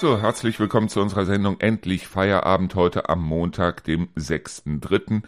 So, herzlich willkommen zu unserer Sendung Endlich Feierabend heute am Montag, dem 6.3.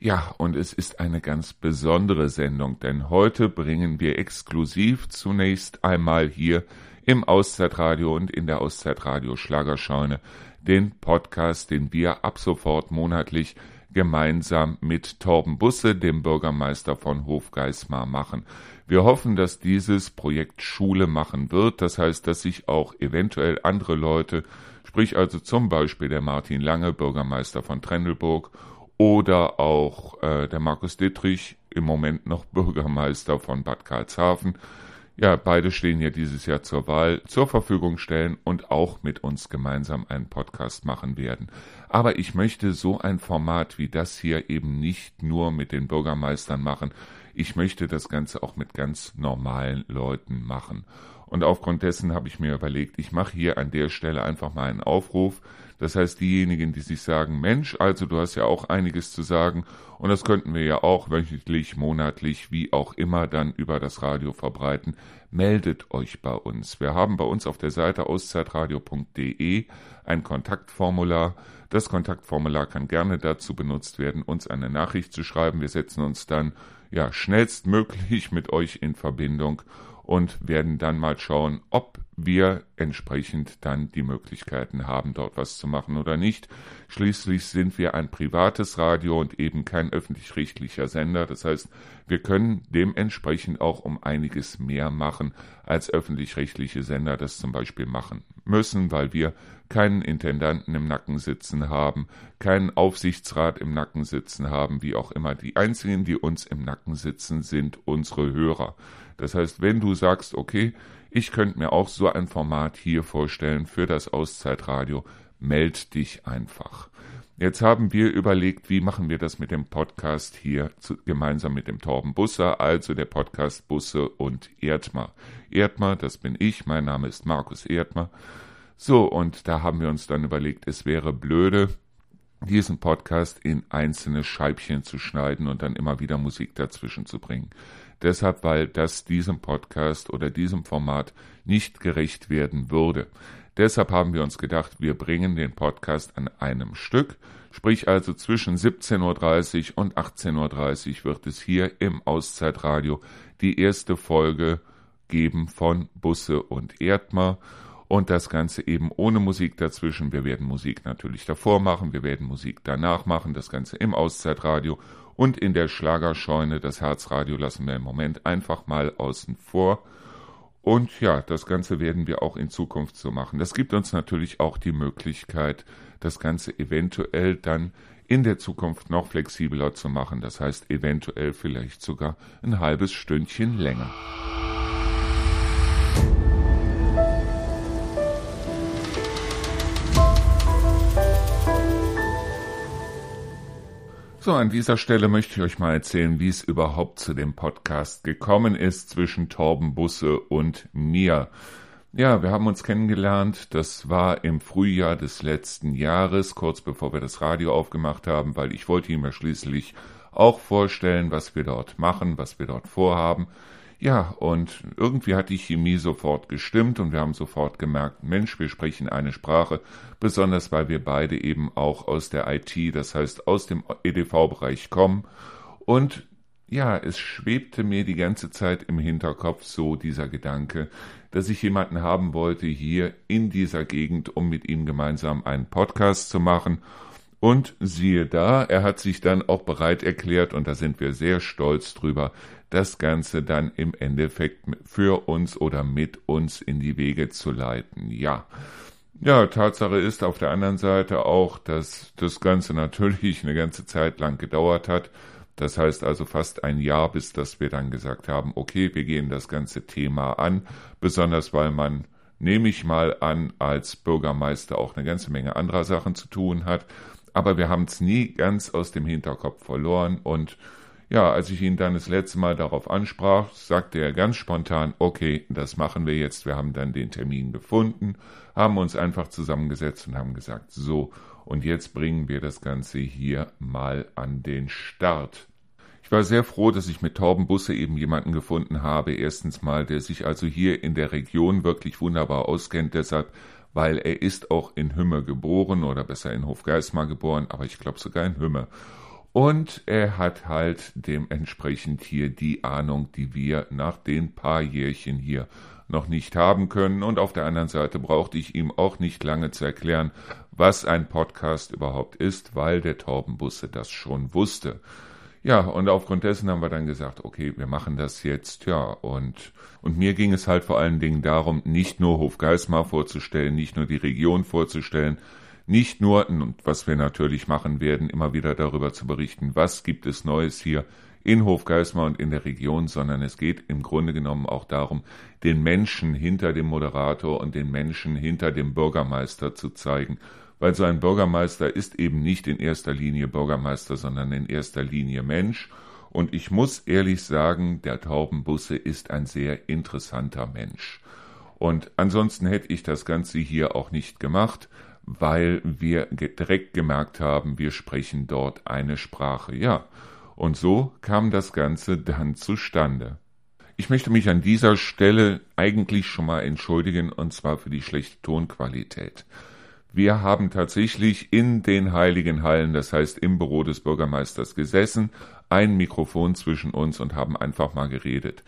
Ja, und es ist eine ganz besondere Sendung, denn heute bringen wir exklusiv zunächst einmal hier im Auszeitradio und in der Auszeitradio Schlagerscheune den Podcast, den wir ab sofort monatlich gemeinsam mit Torben Busse, dem Bürgermeister von Hofgeismar, machen. Wir hoffen, dass dieses Projekt Schule machen wird. Das heißt, dass sich auch eventuell andere Leute, sprich also zum Beispiel der Martin Lange, Bürgermeister von Trendelburg, oder auch äh, der Markus Dittrich, im Moment noch Bürgermeister von Bad Karlshafen, ja, beide stehen ja dieses Jahr zur Wahl, zur Verfügung stellen und auch mit uns gemeinsam einen Podcast machen werden. Aber ich möchte so ein Format wie das hier eben nicht nur mit den Bürgermeistern machen. Ich möchte das Ganze auch mit ganz normalen Leuten machen. Und aufgrund dessen habe ich mir überlegt, ich mache hier an der Stelle einfach mal einen Aufruf, das heißt, diejenigen, die sich sagen, Mensch, also du hast ja auch einiges zu sagen und das könnten wir ja auch wöchentlich, monatlich, wie auch immer dann über das Radio verbreiten, meldet euch bei uns. Wir haben bei uns auf der Seite auszeitradio.de ein Kontaktformular. Das Kontaktformular kann gerne dazu benutzt werden, uns eine Nachricht zu schreiben. Wir setzen uns dann ja schnellstmöglich mit euch in Verbindung und werden dann mal schauen, ob wir entsprechend dann die Möglichkeiten haben, dort was zu machen oder nicht. Schließlich sind wir ein privates Radio und eben kein öffentlich-rechtlicher Sender. Das heißt, wir können dementsprechend auch um einiges mehr machen, als öffentlich-rechtliche Sender das zum Beispiel machen müssen, weil wir keinen Intendanten im Nacken sitzen haben, keinen Aufsichtsrat im Nacken sitzen haben, wie auch immer. Die einzigen, die uns im Nacken sitzen, sind unsere Hörer. Das heißt, wenn du sagst, okay, ich könnte mir auch so ein Format hier vorstellen für das Auszeitradio. Meld dich einfach. Jetzt haben wir überlegt, wie machen wir das mit dem Podcast hier zu, gemeinsam mit dem Torben Busser, also der Podcast Busse und Erdmer. Erdmer, das bin ich, mein Name ist Markus Erdmer. So, und da haben wir uns dann überlegt, es wäre blöde, diesen Podcast in einzelne Scheibchen zu schneiden und dann immer wieder Musik dazwischen zu bringen. Deshalb, weil das diesem Podcast oder diesem Format nicht gerecht werden würde. Deshalb haben wir uns gedacht, wir bringen den Podcast an einem Stück, sprich also zwischen 17.30 Uhr und 18.30 Uhr wird es hier im Auszeitradio die erste Folge geben von Busse und Erdmer und das Ganze eben ohne Musik dazwischen. Wir werden Musik natürlich davor machen, wir werden Musik danach machen, das Ganze im Auszeitradio und in der Schlagerscheune. Das Herzradio lassen wir im Moment einfach mal außen vor. Und ja, das Ganze werden wir auch in Zukunft so machen. Das gibt uns natürlich auch die Möglichkeit, das Ganze eventuell dann in der Zukunft noch flexibler zu machen. Das heißt, eventuell vielleicht sogar ein halbes Stündchen länger. So, an dieser Stelle möchte ich euch mal erzählen, wie es überhaupt zu dem Podcast gekommen ist zwischen Torben Busse und mir. Ja, wir haben uns kennengelernt. Das war im Frühjahr des letzten Jahres, kurz bevor wir das Radio aufgemacht haben, weil ich wollte ihm ja schließlich auch vorstellen, was wir dort machen, was wir dort vorhaben. Ja, und irgendwie hat die Chemie sofort gestimmt und wir haben sofort gemerkt, Mensch, wir sprechen eine Sprache, besonders weil wir beide eben auch aus der IT, das heißt aus dem EDV-Bereich kommen. Und ja, es schwebte mir die ganze Zeit im Hinterkopf so dieser Gedanke, dass ich jemanden haben wollte hier in dieser Gegend, um mit ihm gemeinsam einen Podcast zu machen. Und siehe da, er hat sich dann auch bereit erklärt, und da sind wir sehr stolz drüber, das Ganze dann im Endeffekt für uns oder mit uns in die Wege zu leiten. Ja. Ja, Tatsache ist auf der anderen Seite auch, dass das Ganze natürlich eine ganze Zeit lang gedauert hat. Das heißt also fast ein Jahr, bis dass wir dann gesagt haben, okay, wir gehen das ganze Thema an, besonders weil man, nehme ich mal an, als Bürgermeister auch eine ganze Menge anderer Sachen zu tun hat. Aber wir haben es nie ganz aus dem Hinterkopf verloren und ja, als ich ihn dann das letzte Mal darauf ansprach, sagte er ganz spontan, okay, das machen wir jetzt. Wir haben dann den Termin gefunden, haben uns einfach zusammengesetzt und haben gesagt, so, und jetzt bringen wir das Ganze hier mal an den Start. Ich war sehr froh, dass ich mit Torben Busse eben jemanden gefunden habe. Erstens mal, der sich also hier in der Region wirklich wunderbar auskennt. Deshalb weil er ist auch in Hümme geboren oder besser in Hofgeismar geboren, aber ich glaube sogar in Hümme. Und er hat halt dementsprechend hier die Ahnung, die wir nach den paar Jährchen hier noch nicht haben können. Und auf der anderen Seite brauchte ich ihm auch nicht lange zu erklären, was ein Podcast überhaupt ist, weil der Torbenbusse das schon wusste. Ja, und aufgrund dessen haben wir dann gesagt, okay, wir machen das jetzt, ja, und, und mir ging es halt vor allen Dingen darum, nicht nur Hofgeismar vorzustellen, nicht nur die Region vorzustellen, nicht nur, und was wir natürlich machen werden, immer wieder darüber zu berichten, was gibt es Neues hier in Hofgeismar und in der Region, sondern es geht im Grunde genommen auch darum, den Menschen hinter dem Moderator und den Menschen hinter dem Bürgermeister zu zeigen. Weil so ein Bürgermeister ist eben nicht in erster Linie Bürgermeister, sondern in erster Linie Mensch. Und ich muss ehrlich sagen, der Taubenbusse ist ein sehr interessanter Mensch. Und ansonsten hätte ich das Ganze hier auch nicht gemacht weil wir direkt gemerkt haben, wir sprechen dort eine Sprache. Ja, und so kam das Ganze dann zustande. Ich möchte mich an dieser Stelle eigentlich schon mal entschuldigen, und zwar für die schlechte Tonqualität. Wir haben tatsächlich in den heiligen Hallen, das heißt im Büro des Bürgermeisters gesessen, ein Mikrofon zwischen uns und haben einfach mal geredet.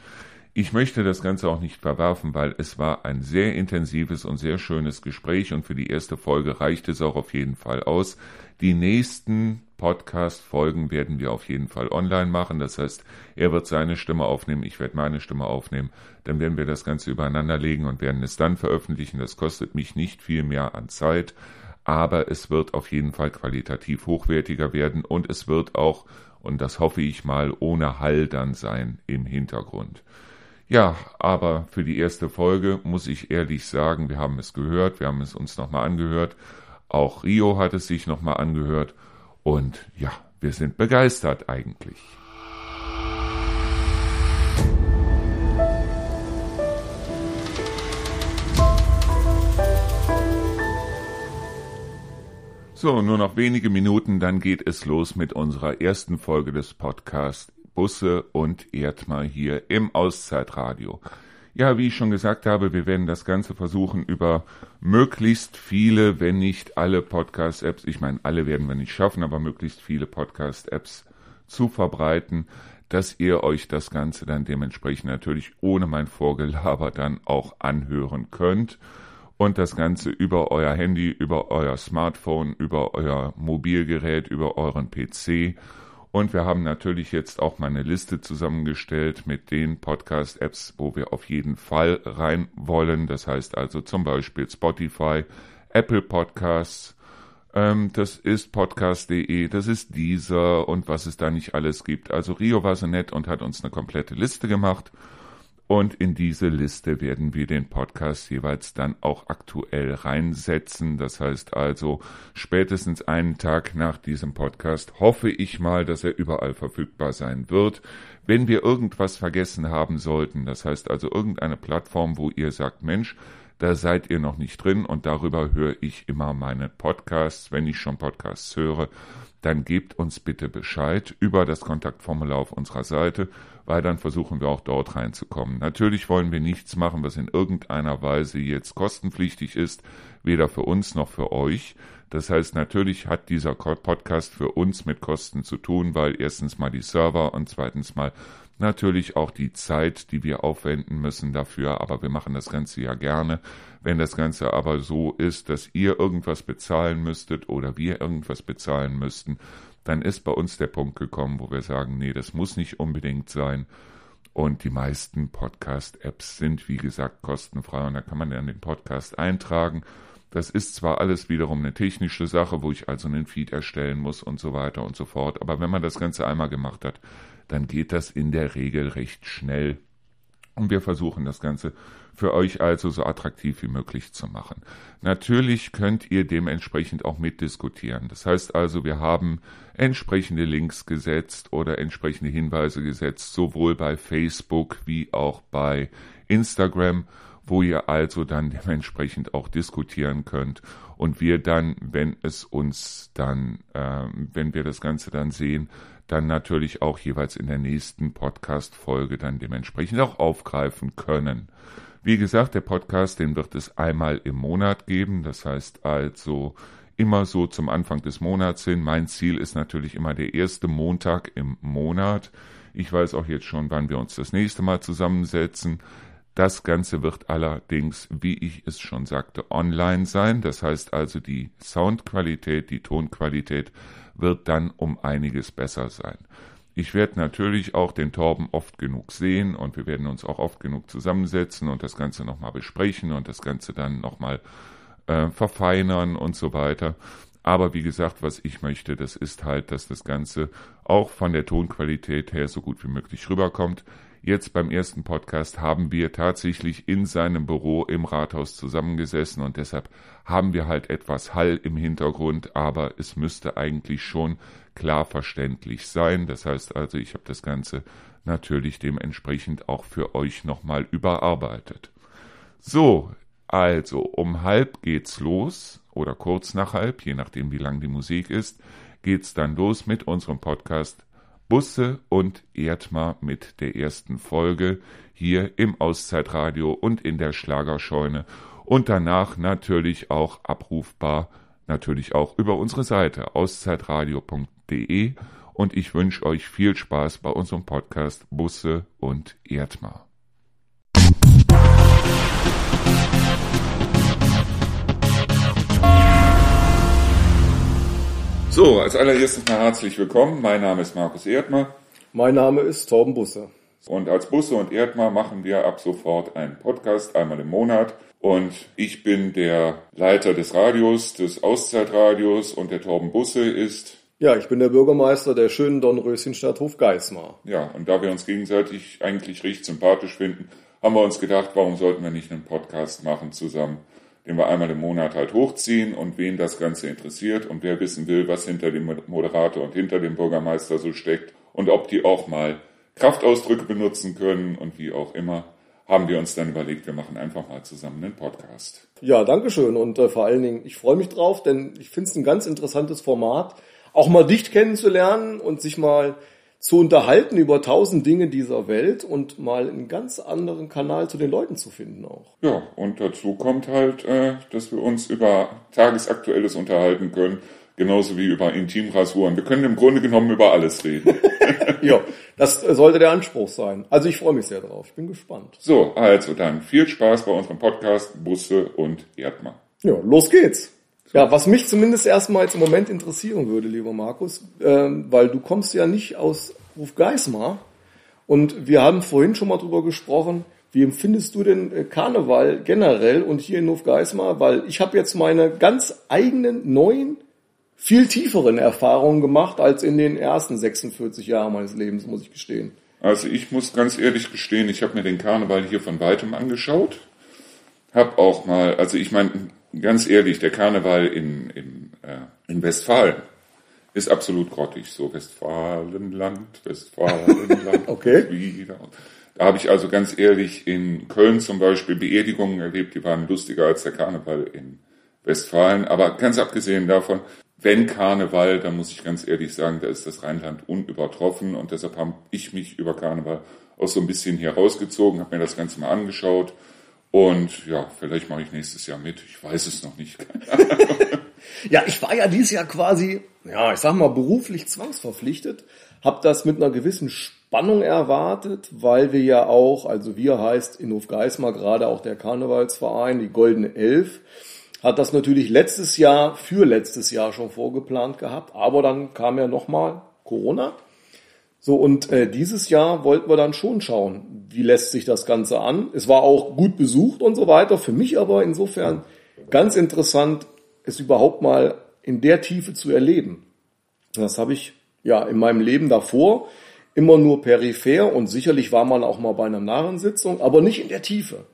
Ich möchte das Ganze auch nicht verwerfen, weil es war ein sehr intensives und sehr schönes Gespräch und für die erste Folge reicht es auch auf jeden Fall aus. Die nächsten Podcast-Folgen werden wir auf jeden Fall online machen. Das heißt, er wird seine Stimme aufnehmen, ich werde meine Stimme aufnehmen. Dann werden wir das Ganze übereinander legen und werden es dann veröffentlichen. Das kostet mich nicht viel mehr an Zeit, aber es wird auf jeden Fall qualitativ hochwertiger werden und es wird auch, und das hoffe ich mal, ohne Hall dann sein im Hintergrund. Ja, aber für die erste Folge muss ich ehrlich sagen, wir haben es gehört, wir haben es uns nochmal angehört. Auch Rio hat es sich nochmal angehört. Und ja, wir sind begeistert eigentlich. So, nur noch wenige Minuten, dann geht es los mit unserer ersten Folge des Podcasts Busse und Erdmar hier im Auszeitradio. Ja, wie ich schon gesagt habe, wir werden das Ganze versuchen über möglichst viele, wenn nicht alle Podcast-Apps, ich meine, alle werden wir nicht schaffen, aber möglichst viele Podcast-Apps zu verbreiten, dass ihr euch das Ganze dann dementsprechend natürlich ohne mein Vorgelaber dann auch anhören könnt und das Ganze über euer Handy, über euer Smartphone, über euer Mobilgerät, über euren PC und wir haben natürlich jetzt auch mal eine Liste zusammengestellt mit den Podcast-Apps, wo wir auf jeden Fall rein wollen. Das heißt also zum Beispiel Spotify, Apple Podcasts, ähm, das ist podcast.de, das ist dieser und was es da nicht alles gibt. Also Rio war so nett und hat uns eine komplette Liste gemacht. Und in diese Liste werden wir den Podcast jeweils dann auch aktuell reinsetzen. Das heißt also, spätestens einen Tag nach diesem Podcast hoffe ich mal, dass er überall verfügbar sein wird. Wenn wir irgendwas vergessen haben sollten, das heißt also irgendeine Plattform, wo ihr sagt, Mensch, da seid ihr noch nicht drin und darüber höre ich immer meine Podcasts, wenn ich schon Podcasts höre, dann gebt uns bitte Bescheid über das Kontaktformular auf unserer Seite, weil dann versuchen wir auch dort reinzukommen. Natürlich wollen wir nichts machen, was in irgendeiner Weise jetzt kostenpflichtig ist, weder für uns noch für euch. Das heißt, natürlich hat dieser Podcast für uns mit Kosten zu tun, weil erstens mal die Server und zweitens mal natürlich auch die Zeit, die wir aufwenden müssen dafür, aber wir machen das Ganze ja gerne. Wenn das Ganze aber so ist, dass ihr irgendwas bezahlen müsstet oder wir irgendwas bezahlen müssten, dann ist bei uns der Punkt gekommen, wo wir sagen, nee, das muss nicht unbedingt sein. Und die meisten Podcast-Apps sind, wie gesagt, kostenfrei und da kann man dann den Podcast eintragen. Das ist zwar alles wiederum eine technische Sache, wo ich also einen Feed erstellen muss und so weiter und so fort, aber wenn man das Ganze einmal gemacht hat, dann geht das in der Regel recht schnell. Und wir versuchen das Ganze für euch also so attraktiv wie möglich zu machen. Natürlich könnt ihr dementsprechend auch mitdiskutieren. Das heißt also, wir haben entsprechende Links gesetzt oder entsprechende Hinweise gesetzt, sowohl bei Facebook wie auch bei Instagram, wo ihr also dann dementsprechend auch diskutieren könnt und wir dann, wenn es uns dann, äh, wenn wir das Ganze dann sehen, dann natürlich auch jeweils in der nächsten Podcast-Folge dann dementsprechend auch aufgreifen können. Wie gesagt, der Podcast, den wird es einmal im Monat geben. Das heißt also immer so zum Anfang des Monats hin. Mein Ziel ist natürlich immer der erste Montag im Monat. Ich weiß auch jetzt schon, wann wir uns das nächste Mal zusammensetzen. Das Ganze wird allerdings, wie ich es schon sagte, online sein. Das heißt also, die Soundqualität, die Tonqualität wird dann um einiges besser sein. Ich werde natürlich auch den Torben oft genug sehen und wir werden uns auch oft genug zusammensetzen und das Ganze nochmal besprechen und das Ganze dann nochmal äh, verfeinern und so weiter. Aber wie gesagt, was ich möchte, das ist halt, dass das Ganze auch von der Tonqualität her so gut wie möglich rüberkommt. Jetzt beim ersten Podcast haben wir tatsächlich in seinem Büro im Rathaus zusammengesessen und deshalb haben wir halt etwas Hall im Hintergrund, aber es müsste eigentlich schon klar verständlich sein. Das heißt also, ich habe das Ganze natürlich dementsprechend auch für euch nochmal überarbeitet. So, also um halb geht's los oder kurz nach halb, je nachdem wie lang die Musik ist, geht's dann los mit unserem Podcast Busse und Erdmar mit der ersten Folge hier im Auszeitradio und in der Schlagerscheune und danach natürlich auch abrufbar, natürlich auch über unsere Seite auszeitradio.de und ich wünsche euch viel Spaß bei unserem Podcast Busse und Erdmar. So, als allererstes mal herzlich willkommen. Mein Name ist Markus Erdmer. Mein Name ist Torben Busse. Und als Busse und Erdmer machen wir ab sofort einen Podcast, einmal im Monat. Und ich bin der Leiter des Radios, des Auszeitradios und der Torben Busse ist ja, ich bin der Bürgermeister der schönen Dornröschenstadt Hofgeismar. Ja, und da wir uns gegenseitig eigentlich recht sympathisch finden, haben wir uns gedacht, warum sollten wir nicht einen Podcast machen zusammen? Den wir einmal im Monat halt hochziehen und wen das Ganze interessiert und wer wissen will, was hinter dem Moderator und hinter dem Bürgermeister so steckt und ob die auch mal Kraftausdrücke benutzen können und wie auch immer, haben wir uns dann überlegt, wir machen einfach mal zusammen einen Podcast. Ja, danke schön und äh, vor allen Dingen, ich freue mich drauf, denn ich finde es ein ganz interessantes Format, auch mal dicht kennenzulernen und sich mal zu unterhalten über tausend Dinge dieser Welt und mal einen ganz anderen Kanal zu den Leuten zu finden auch. Ja, und dazu kommt halt, äh, dass wir uns über Tagesaktuelles unterhalten können, genauso wie über Intimrasuren. Wir können im Grunde genommen über alles reden. ja, das sollte der Anspruch sein. Also ich freue mich sehr drauf. Ich bin gespannt. So, also dann viel Spaß bei unserem Podcast Busse und Erdmann. Ja, los geht's. Ja, was mich zumindest erstmal jetzt im Moment interessieren würde, lieber Markus, ähm, weil du kommst ja nicht aus Rufgeismar und wir haben vorhin schon mal drüber gesprochen, wie empfindest du denn äh, Karneval generell und hier in Hofgeismar? Weil ich habe jetzt meine ganz eigenen, neuen, viel tieferen Erfahrungen gemacht als in den ersten 46 Jahren meines Lebens, muss ich gestehen. Also ich muss ganz ehrlich gestehen, ich habe mir den Karneval hier von weitem angeschaut. Hab auch mal, also ich meine, ganz ehrlich, der Karneval in, in, äh, in Westfalen ist absolut grottig. So Westfalenland, Westfalenland. okay. Wieder. Da habe ich also ganz ehrlich in Köln zum Beispiel Beerdigungen erlebt, die waren lustiger als der Karneval in Westfalen. Aber ganz abgesehen davon, wenn Karneval, dann muss ich ganz ehrlich sagen, da ist das Rheinland unübertroffen und deshalb habe ich mich über Karneval auch so ein bisschen hier rausgezogen, habe mir das Ganze mal angeschaut und ja, vielleicht mache ich nächstes Jahr mit. Ich weiß es noch nicht. ja, ich war ja dieses Jahr quasi, ja, ich sag mal, beruflich zwangsverpflichtet. Hab das mit einer gewissen Spannung erwartet, weil wir ja auch, also wir heißt in Hofgeismar gerade auch der Karnevalsverein, die Goldene Elf, hat das natürlich letztes Jahr für letztes Jahr schon vorgeplant gehabt, aber dann kam ja nochmal Corona so, und äh, dieses Jahr wollten wir dann schon schauen, wie lässt sich das Ganze an. Es war auch gut besucht und so weiter. Für mich aber insofern ganz interessant, es überhaupt mal in der Tiefe zu erleben. Das habe ich ja in meinem Leben davor immer nur peripher und sicherlich war man auch mal bei einer Narrensitzung, aber nicht in der Tiefe.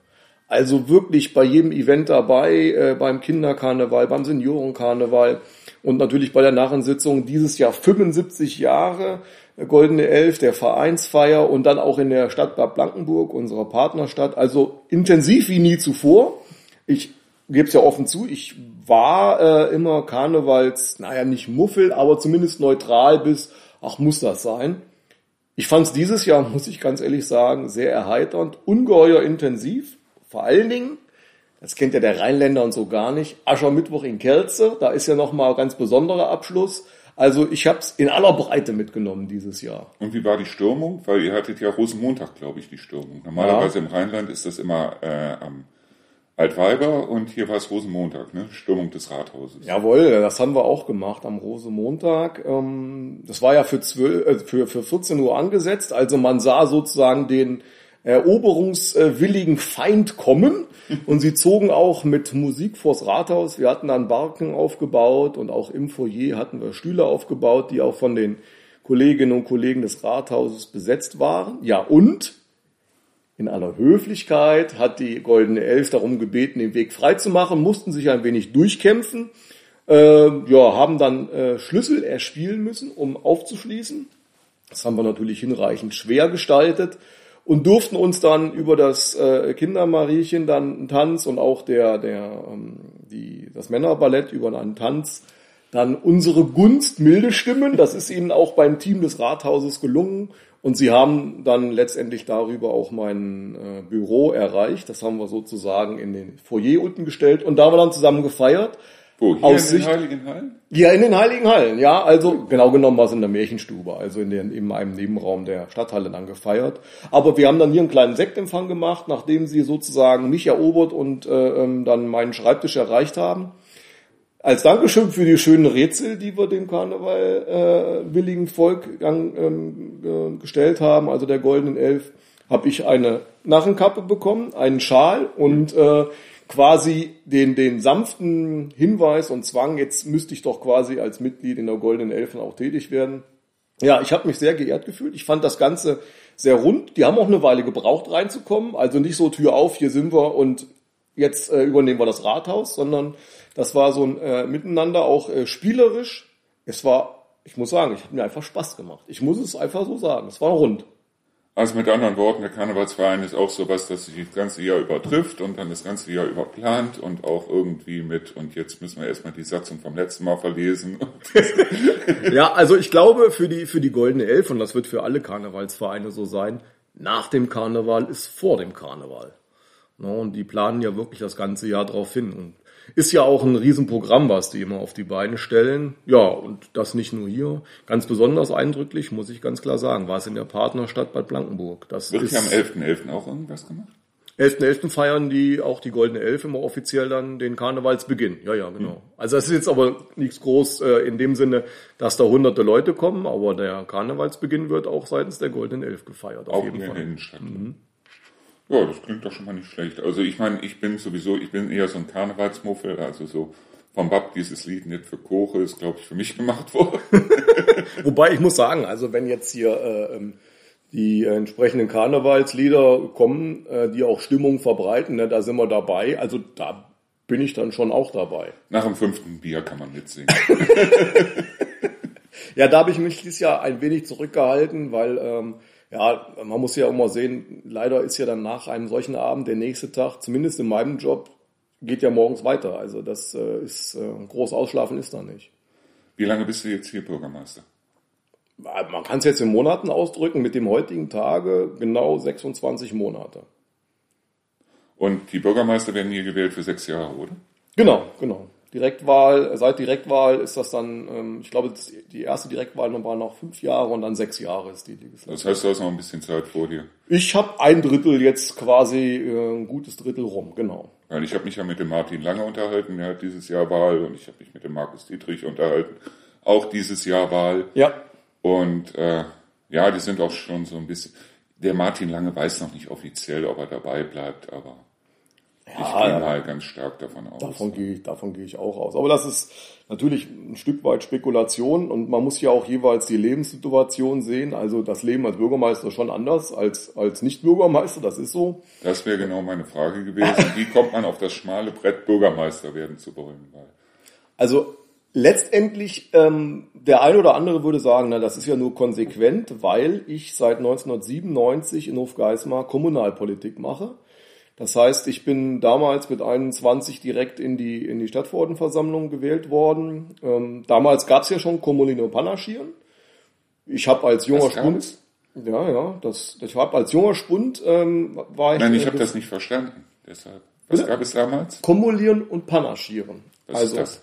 Also wirklich bei jedem Event dabei, äh, beim Kinderkarneval, beim Seniorenkarneval und natürlich bei der Narrensitzung dieses Jahr 75 Jahre Goldene Elf, der Vereinsfeier und dann auch in der Stadt Bad Blankenburg, unserer Partnerstadt. Also intensiv wie nie zuvor. Ich gebe es ja offen zu, ich war äh, immer Karnevals, naja, nicht Muffel, aber zumindest neutral bis, ach, muss das sein. Ich fand es dieses Jahr, muss ich ganz ehrlich sagen, sehr erheiternd, ungeheuer intensiv, vor allen Dingen, das kennt ja der Rheinländer und so gar nicht, Aschermittwoch in Kelze, da ist ja nochmal ganz besonderer Abschluss. Also ich habe es in aller Breite mitgenommen dieses Jahr. Und wie war die Stürmung? Weil ihr hattet ja Rosenmontag, glaube ich, die Stürmung. Normalerweise ja. im Rheinland ist das immer äh, am Altweiber und hier war es Rosenmontag, ne? Stürmung des Rathauses. Jawohl, das haben wir auch gemacht am Rosenmontag. Ähm, das war ja für, 12, äh, für, für 14 Uhr angesetzt. Also man sah sozusagen den eroberungswilligen Feind kommen und sie zogen auch mit Musik vors Rathaus. Wir hatten dann Barken aufgebaut und auch im Foyer hatten wir Stühle aufgebaut, die auch von den Kolleginnen und Kollegen des Rathauses besetzt waren. Ja, und in aller Höflichkeit hat die Goldene Elf darum gebeten, den Weg frei zu machen, mussten sich ein wenig durchkämpfen, äh, ja, haben dann äh, Schlüssel erspielen müssen, um aufzuschließen. Das haben wir natürlich hinreichend schwer gestaltet und durften uns dann über das äh, Kindermariechen dann einen Tanz und auch der, der, ähm, die, das Männerballett über einen Tanz dann unsere Gunst milde stimmen. Das ist ihnen auch beim Team des Rathauses gelungen. Und sie haben dann letztendlich darüber auch mein äh, Büro erreicht. Das haben wir sozusagen in den Foyer unten gestellt. Und da haben wir dann zusammen gefeiert. Wo, hier Aus in den Heiligen Hallen? Ja, in den Heiligen Hallen, ja. Also genau genommen war es in der Märchenstube, also in, den, in einem Nebenraum der Stadthalle dann gefeiert. Aber wir haben dann hier einen kleinen Sektempfang gemacht, nachdem sie sozusagen mich erobert und äh, ähm, dann meinen Schreibtisch erreicht haben. Als Dankeschön für die schönen Rätsel, die wir dem Karneval äh, willigen Volk ähm, äh, gestellt haben, also der Goldenen Elf, habe ich eine Narrenkappe bekommen, einen Schal und äh, quasi den, den sanften Hinweis und Zwang, jetzt müsste ich doch quasi als Mitglied in der Goldenen Elfen auch tätig werden. Ja, ich habe mich sehr geehrt gefühlt. Ich fand das Ganze sehr rund. Die haben auch eine Weile gebraucht reinzukommen. Also nicht so Tür auf, hier sind wir und jetzt äh, übernehmen wir das Rathaus, sondern das war so ein äh, Miteinander auch äh, spielerisch. Es war, ich muss sagen, ich habe mir einfach Spaß gemacht. Ich muss es einfach so sagen. Es war rund. Also mit anderen Worten, der Karnevalsverein ist auch sowas, das sich das ganze Jahr übertrifft und dann das ganze Jahr überplant und auch irgendwie mit, und jetzt müssen wir erstmal die Satzung vom letzten Mal verlesen. ja, also ich glaube, für die, für die Goldene Elf, und das wird für alle Karnevalsvereine so sein, nach dem Karneval ist vor dem Karneval. Und die planen ja wirklich das ganze Jahr drauf hin. Und ist ja auch ein Riesenprogramm, was die immer auf die Beine stellen. Ja, und das nicht nur hier. Ganz besonders eindrücklich, muss ich ganz klar sagen, war es in der Partnerstadt Bad Blankenburg. Das Wird hier am 11.11. .11. auch irgendwas gemacht? 11.11. .11. feiern die auch die Goldene Elf immer offiziell dann den Karnevalsbeginn. Ja, ja, genau. Mhm. Also es ist jetzt aber nichts groß äh, in dem Sinne, dass da hunderte Leute kommen, aber der Karnevalsbeginn wird auch seitens der Goldenen Elf gefeiert. Auf auch jeden in Fall. der Innenstadt. Mhm. Ja, das klingt doch schon mal nicht schlecht. Also ich meine, ich bin sowieso, ich bin eher so ein Karnevalsmuffel, also so vom Bab dieses Lied nicht für Koche ist, glaube ich, für mich gemacht worden. Wobei ich muss sagen, also wenn jetzt hier äh, ähm, die entsprechenden Karnevalslieder kommen, äh, die auch Stimmung verbreiten, ne, da sind wir dabei. Also da bin ich dann schon auch dabei. Nach dem fünften Bier kann man mitsingen. ja, da habe ich mich dieses Jahr ein wenig zurückgehalten, weil ähm, ja, man muss ja auch mal sehen, leider ist ja dann nach einem solchen Abend der nächste Tag, zumindest in meinem Job, geht ja morgens weiter. Also das äh, ist äh, groß ausschlafen ist da nicht. Wie lange bist du jetzt hier Bürgermeister? Man kann es jetzt in Monaten ausdrücken, mit dem heutigen Tage genau 26 Monate. Und die Bürgermeister werden hier gewählt für sechs Jahre, oder? Genau, genau. Direktwahl, seit Direktwahl ist das dann, ähm, ich glaube, die erste Direktwahl war noch fünf Jahre und dann sechs Jahre ist die Legislatur. Das heißt, du hast noch ein bisschen Zeit vor dir. Ich habe ein Drittel jetzt quasi, äh, ein gutes Drittel rum, genau. Weil ich habe mich ja mit dem Martin Lange unterhalten, der hat dieses Jahr Wahl und ich habe mich mit dem Markus Dietrich unterhalten, auch dieses Jahr Wahl. Ja. Und äh, ja, die sind auch schon so ein bisschen. Der Martin Lange weiß noch nicht offiziell, ob er dabei bleibt, aber ja, ich gehe mal ganz stark davon aus. Davon gehe, ich, davon gehe ich auch aus. Aber das ist natürlich ein Stück weit Spekulation und man muss ja auch jeweils die Lebenssituation sehen. Also das Leben als Bürgermeister ist schon anders als als Nicht-Bürgermeister, das ist so. Das wäre genau meine Frage gewesen. Wie kommt man auf das schmale Brett, Bürgermeister werden zu wollen? Also letztendlich, ähm, der eine oder andere würde sagen, na, das ist ja nur konsequent, weil ich seit 1997 in Hofgeismar Kommunalpolitik mache. Das heißt, ich bin damals mit 21 direkt in die, in die Stadtverordnetenversammlung gewählt worden. Ähm, damals gab es ja schon Kommunino Panaschieren. Ich habe als junger Spund, ja, ja, das, ich habe als junger Spund ähm, war ich. Nein, ich äh, habe das nicht verstanden. Deshalb. Was ja. gab es damals? Kumulieren und Panaschieren. Was also, ist das?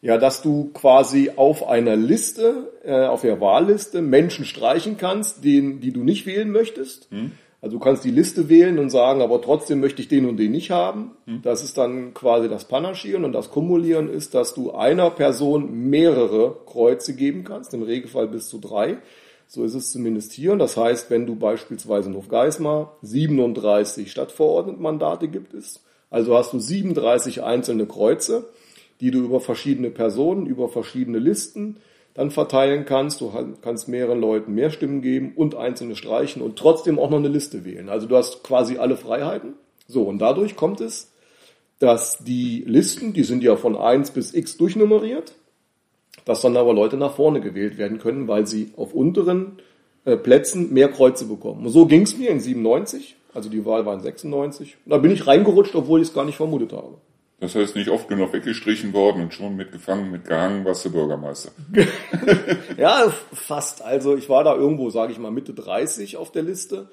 Ja, dass du quasi auf einer Liste, äh, auf der Wahlliste Menschen streichen kannst, den, die du nicht wählen möchtest. Hm. Also du kannst die Liste wählen und sagen, aber trotzdem möchte ich den und den nicht haben. Hm. Das ist dann quasi das Panaschieren und das Kumulieren ist, dass du einer Person mehrere Kreuze geben kannst, im Regelfall bis zu drei. So ist es zumindest hier. Das heißt, wenn du beispielsweise in Hofgeismar 37 Stadtverordnetenmandate gibt es, also hast du 37 einzelne Kreuze, die du über verschiedene Personen, über verschiedene Listen dann verteilen kannst. Du kannst mehreren Leuten mehr Stimmen geben und einzelne streichen und trotzdem auch noch eine Liste wählen. Also du hast quasi alle Freiheiten. So, und dadurch kommt es, dass die Listen, die sind ja von 1 bis x durchnummeriert, dass dann aber Leute nach vorne gewählt werden können, weil sie auf unteren äh, Plätzen mehr Kreuze bekommen. Und so ging es mir in 97, also die Wahl war in 96. Und da bin ich reingerutscht, obwohl ich es gar nicht vermutet habe. Das heißt, nicht oft genug weggestrichen worden und schon mitgefangen, mitgehangen, warst du Bürgermeister. ja, fast. Also ich war da irgendwo, sage ich mal, Mitte 30 auf der Liste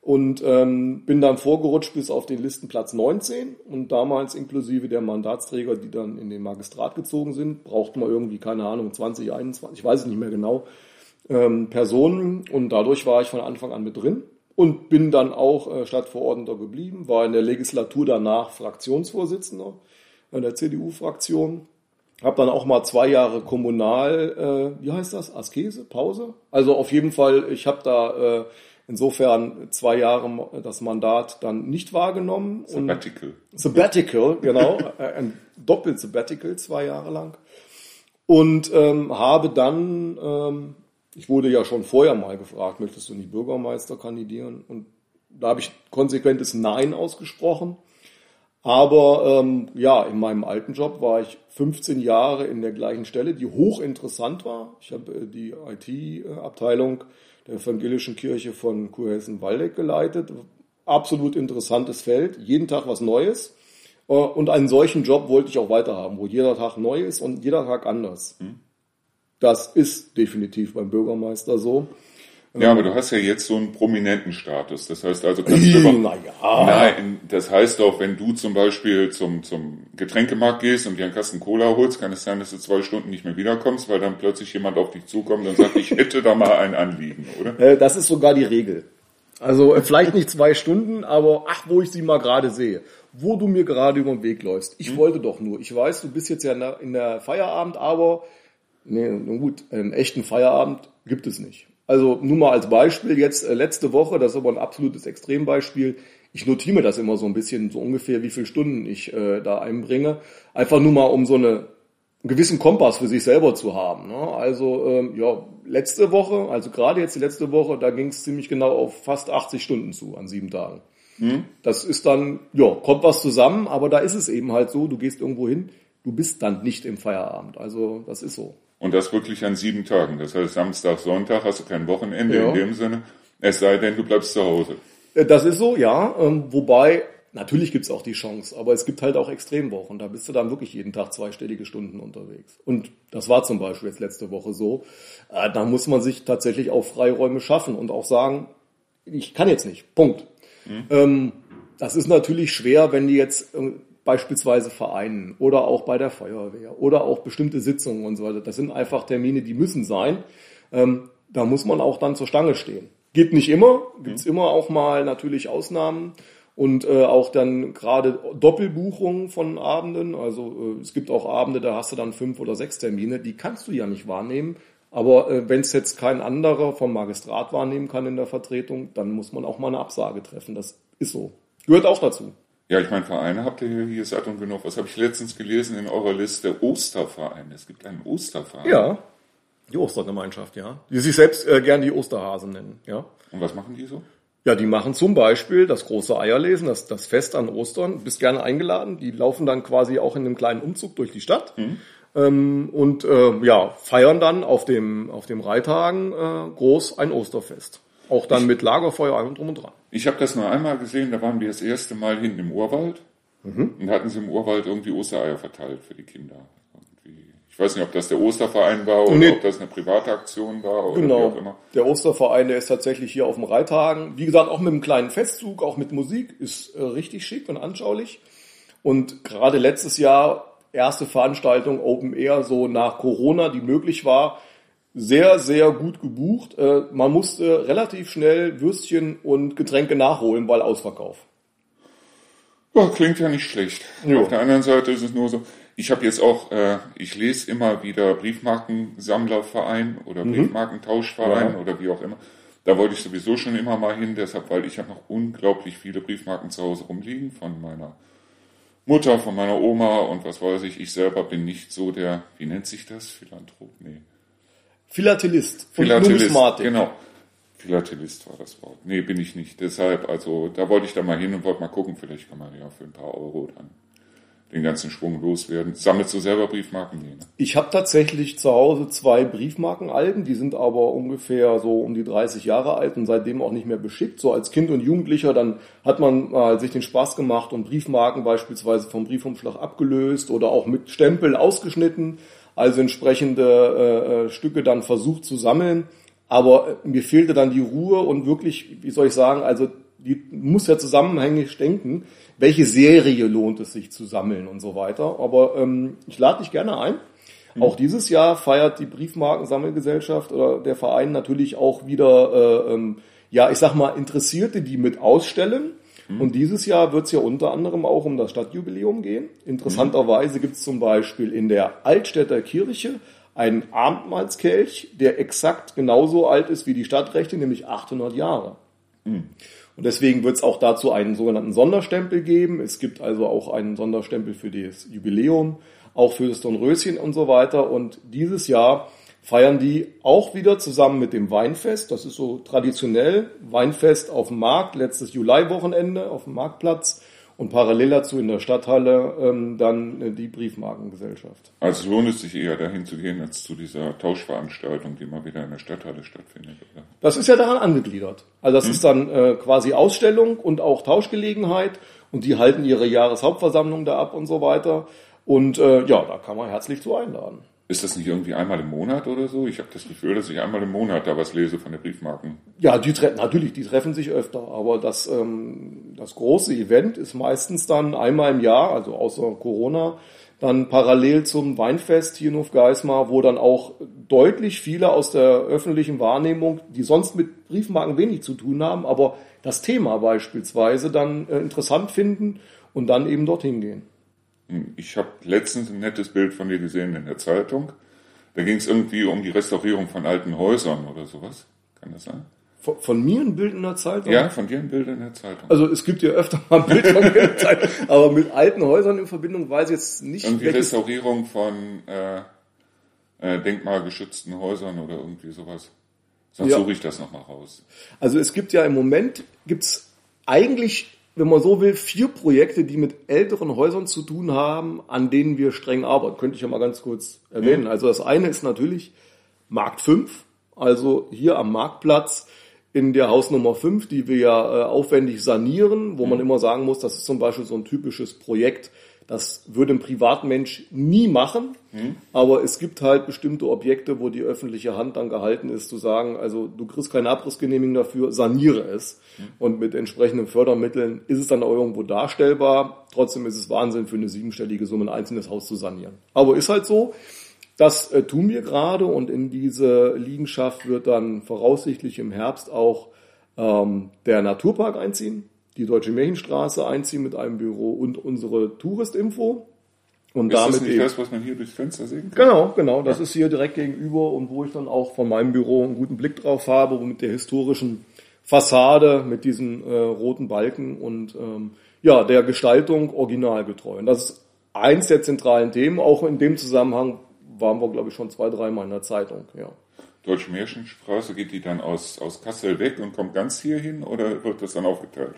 und ähm, bin dann vorgerutscht bis auf den Listenplatz 19 und damals inklusive der Mandatsträger, die dann in den Magistrat gezogen sind, brauchten wir irgendwie, keine Ahnung, 20, 21, ich weiß es nicht mehr genau, ähm, Personen und dadurch war ich von Anfang an mit drin und bin dann auch äh, Stadtverordneter geblieben, war in der Legislatur danach Fraktionsvorsitzender in der CDU-Fraktion. Habe dann auch mal zwei Jahre kommunal, äh, wie heißt das, Askese, Pause. Also auf jeden Fall, ich habe da äh, insofern zwei Jahre das Mandat dann nicht wahrgenommen. Sabbatical. Und Sabbatical, genau, äh, ein Doppel-Sabbatical, zwei Jahre lang. Und ähm, habe dann, ähm, ich wurde ja schon vorher mal gefragt, möchtest du nicht Bürgermeister kandidieren? Und da habe ich konsequentes Nein ausgesprochen. Aber ähm, ja, in meinem alten Job war ich 15 Jahre in der gleichen Stelle, die hochinteressant war. Ich habe äh, die IT-Abteilung der evangelischen Kirche von Kurhessen-Waldeck geleitet. Absolut interessantes Feld, jeden Tag was Neues. Äh, und einen solchen Job wollte ich auch weiterhaben, wo jeder Tag neu ist und jeder Tag anders. Hm. Das ist definitiv beim Bürgermeister so. Ja, aber du hast ja jetzt so einen prominenten Status. Das heißt also, kannst du über, naja. Nein, das heißt auch, wenn du zum Beispiel zum, zum Getränkemarkt gehst und dir einen Kasten Cola holst, kann es sein, dass du zwei Stunden nicht mehr wiederkommst, weil dann plötzlich jemand auf dich zukommt und sagt, ich hätte da mal ein Anliegen, oder? Äh, das ist sogar die Regel. Also äh, vielleicht nicht zwei Stunden, aber ach, wo ich sie mal gerade sehe. Wo du mir gerade über den Weg läufst. Ich hm. wollte doch nur. Ich weiß, du bist jetzt ja in der, in der Feierabend, aber nee, nun gut, einen echten Feierabend gibt es nicht. Also nur mal als Beispiel jetzt äh, letzte Woche, das ist aber ein absolutes Extrembeispiel. Ich notiere mir das immer so ein bisschen, so ungefähr, wie viele Stunden ich äh, da einbringe. Einfach nur mal, um so eine, einen gewissen Kompass für sich selber zu haben. Ne? Also ähm, ja, letzte Woche, also gerade jetzt die letzte Woche, da ging es ziemlich genau auf fast 80 Stunden zu an sieben Tagen. Mhm. Das ist dann, ja, kommt was zusammen, aber da ist es eben halt so, du gehst irgendwo hin, du bist dann nicht im Feierabend. Also das ist so. Und das wirklich an sieben Tagen. Das heißt, Samstag, Sonntag hast du kein Wochenende ja. in dem Sinne. Es sei denn, du bleibst zu Hause. Äh, das ist so, ja. Ähm, wobei, natürlich gibt's auch die Chance, aber es gibt halt auch Extremwochen. Da bist du dann wirklich jeden Tag zweistellige Stunden unterwegs. Und das war zum Beispiel jetzt letzte Woche so. Äh, da muss man sich tatsächlich auch Freiräume schaffen und auch sagen, ich kann jetzt nicht. Punkt. Mhm. das ist natürlich schwer, wenn die jetzt äh, beispielsweise Vereinen oder auch bei der Feuerwehr oder auch bestimmte Sitzungen und so weiter. Das sind einfach Termine, die müssen sein. Ähm, da muss man auch dann zur Stange stehen. Geht nicht immer, gibt's mhm. immer auch mal natürlich Ausnahmen und äh, auch dann gerade Doppelbuchungen von Abenden. Also äh, es gibt auch Abende, da hast du dann fünf oder sechs Termine, die kannst du ja nicht wahrnehmen. Aber äh, wenn es jetzt kein anderer vom Magistrat wahrnehmen kann in der Vertretung, dann muss man auch mal eine Absage treffen. Das ist so. Gehört auch dazu. Ja, ich meine, Vereine habt ihr hier, hier satt und genug. Was habe ich letztens gelesen in eurer Liste? Osterverein. Es gibt einen Osterverein. Ja, die Ostergemeinschaft, ja. Die sich selbst äh, gern die Osterhasen nennen, ja. Und was machen die so? Ja, die machen zum Beispiel das große Eierlesen, das, das Fest an Ostern. Du bist gerne eingeladen. Die laufen dann quasi auch in einem kleinen Umzug durch die Stadt. Mhm. Ähm, und äh, ja, feiern dann auf dem, auf dem Reitagen äh, groß ein Osterfest. Auch dann ich, mit Lagerfeuer allem drum und dran. Ich habe das nur einmal gesehen, da waren wir das erste Mal hinten im Urwald mhm. und hatten sie im Urwald irgendwie Ostereier verteilt für die Kinder. Irgendwie. Ich weiß nicht, ob das der Osterverein war oder nee. ob das eine private Aktion war oder genau. wie auch immer. Der Osterverein, der ist tatsächlich hier auf dem Reithagen. Wie gesagt, auch mit einem kleinen Festzug, auch mit Musik, ist äh, richtig schick und anschaulich. Und gerade letztes Jahr erste Veranstaltung Open Air so nach Corona, die möglich war, sehr, sehr gut gebucht. Äh, man musste relativ schnell Würstchen und Getränke nachholen, weil Ausverkauf. Ja, klingt ja nicht schlecht. Jo. Auf der anderen Seite ist es nur so, ich habe jetzt auch, äh, ich lese immer wieder Briefmarkensammlerverein oder mhm. Briefmarkentauschverein ja. oder wie auch immer. Da wollte ich sowieso schon immer mal hin, deshalb, weil ich habe noch unglaublich viele Briefmarken zu Hause rumliegen von meiner Mutter, von meiner Oma und was weiß ich. Ich selber bin nicht so der, wie nennt sich das? Philanthrop? Nee. Philatelist. Philatelist, Numismatik. genau. Philatelist war das Wort. Nee, bin ich nicht. Deshalb, also da wollte ich da mal hin und wollte mal gucken, vielleicht kann man ja für ein paar Euro dann den ganzen Schwung loswerden. Sammelst du selber Briefmarken? Nee, ne? Ich habe tatsächlich zu Hause zwei Briefmarkenalben, die sind aber ungefähr so um die 30 Jahre alt und seitdem auch nicht mehr beschickt. So als Kind und Jugendlicher, dann hat man mal sich den Spaß gemacht und Briefmarken beispielsweise vom Briefumschlag abgelöst oder auch mit Stempel ausgeschnitten, also entsprechende äh, äh Stücke dann versucht zu sammeln. Aber mir fehlte dann die Ruhe und wirklich, wie soll ich sagen, also die muss ja zusammenhängig denken welche Serie lohnt es sich zu sammeln und so weiter. Aber ähm, ich lade dich gerne ein. Mhm. Auch dieses Jahr feiert die Briefmarkensammelgesellschaft oder der Verein natürlich auch wieder, äh, ähm, ja, ich sag mal, Interessierte, die mit ausstellen. Mhm. Und dieses Jahr wird es ja unter anderem auch um das Stadtjubiläum gehen. Interessanterweise gibt es zum Beispiel in der Altstädter Kirche einen Abendmahlskelch, der exakt genauso alt ist wie die Stadtrechte, nämlich 800 Jahre. Mhm. Und deswegen wird es auch dazu einen sogenannten Sonderstempel geben. Es gibt also auch einen Sonderstempel für das Jubiläum, auch für das Dornröschen und so weiter. Und dieses Jahr feiern die auch wieder zusammen mit dem Weinfest. Das ist so traditionell. Weinfest auf dem Markt, letztes Juliwochenende auf dem Marktplatz und parallel dazu in der Stadthalle ähm, dann äh, die Briefmarkengesellschaft. Also lohnt es sich eher dahin zu gehen, als zu dieser Tauschveranstaltung, die mal wieder in der Stadthalle stattfindet, oder? Das ist ja daran angegliedert. Also das hm. ist dann äh, quasi Ausstellung und auch Tauschgelegenheit und die halten ihre Jahreshauptversammlung da ab und so weiter. Und äh, ja, da kann man herzlich zu einladen. Ist das nicht irgendwie einmal im Monat oder so? Ich habe das Gefühl, dass ich einmal im Monat da was lese von den Briefmarken. Ja, die natürlich, die treffen sich öfter, aber das, ähm, das große Event ist meistens dann einmal im Jahr, also außer Corona, dann parallel zum Weinfest hier in Hofgeismar, wo dann auch deutlich viele aus der öffentlichen Wahrnehmung, die sonst mit Briefmarken wenig zu tun haben, aber das Thema beispielsweise dann äh, interessant finden und dann eben dorthin gehen. Ich habe letztens ein nettes Bild von dir gesehen in der Zeitung. Da ging es irgendwie um die Restaurierung von alten Häusern oder sowas. Kann das sein? Von, von, mir ein Bild in der Zeitung? Ja, von dir ein Bild in der Zeitung. Also es gibt ja öfter mal ein Bild von mir in der Zeitung, aber mit alten Häusern in Verbindung weiß ich jetzt nicht. Irgendwie Restaurierung von äh, äh, denkmalgeschützten Häusern oder irgendwie sowas. Sonst ja. suche ich das nochmal raus. Also es gibt ja im Moment, gibt's eigentlich wenn man so will, vier Projekte, die mit älteren Häusern zu tun haben, an denen wir streng arbeiten. Könnte ich ja mal ganz kurz erwähnen. Mhm. Also das eine ist natürlich Markt 5, also hier am Marktplatz in der Hausnummer 5, die wir ja äh, aufwendig sanieren, wo man mhm. immer sagen muss, das ist zum Beispiel so ein typisches Projekt, das würde ein Privatmensch nie machen, mhm. aber es gibt halt bestimmte Objekte, wo die öffentliche Hand dann gehalten ist, zu sagen, also du kriegst keine Abrissgenehmigung dafür, saniere es. Mhm. Und mit entsprechenden Fördermitteln ist es dann auch irgendwo darstellbar. Trotzdem ist es Wahnsinn für eine siebenstellige Summe, ein einzelnes Haus zu sanieren. Aber ist halt so. Das äh, tun wir gerade und in diese Liegenschaft wird dann voraussichtlich im Herbst auch ähm, der Naturpark einziehen die Deutsche Märchenstraße einziehen mit einem Büro und unsere Touristinfo. Und ist damit das nicht das, was man hier durchs Fenster sehen kann? Genau, genau. Das ja. ist hier direkt gegenüber und wo ich dann auch von meinem Büro einen guten Blick drauf habe, mit der historischen Fassade, mit diesen äh, roten Balken und ähm, ja, der Gestaltung originalgetreu. Und das ist eins der zentralen Themen. Auch in dem Zusammenhang waren wir, glaube ich, schon zwei, dreimal in der Zeitung. Ja. Deutsche Märchenstraße, geht die dann aus, aus Kassel weg und kommt ganz hier hin oder wird das dann aufgeteilt?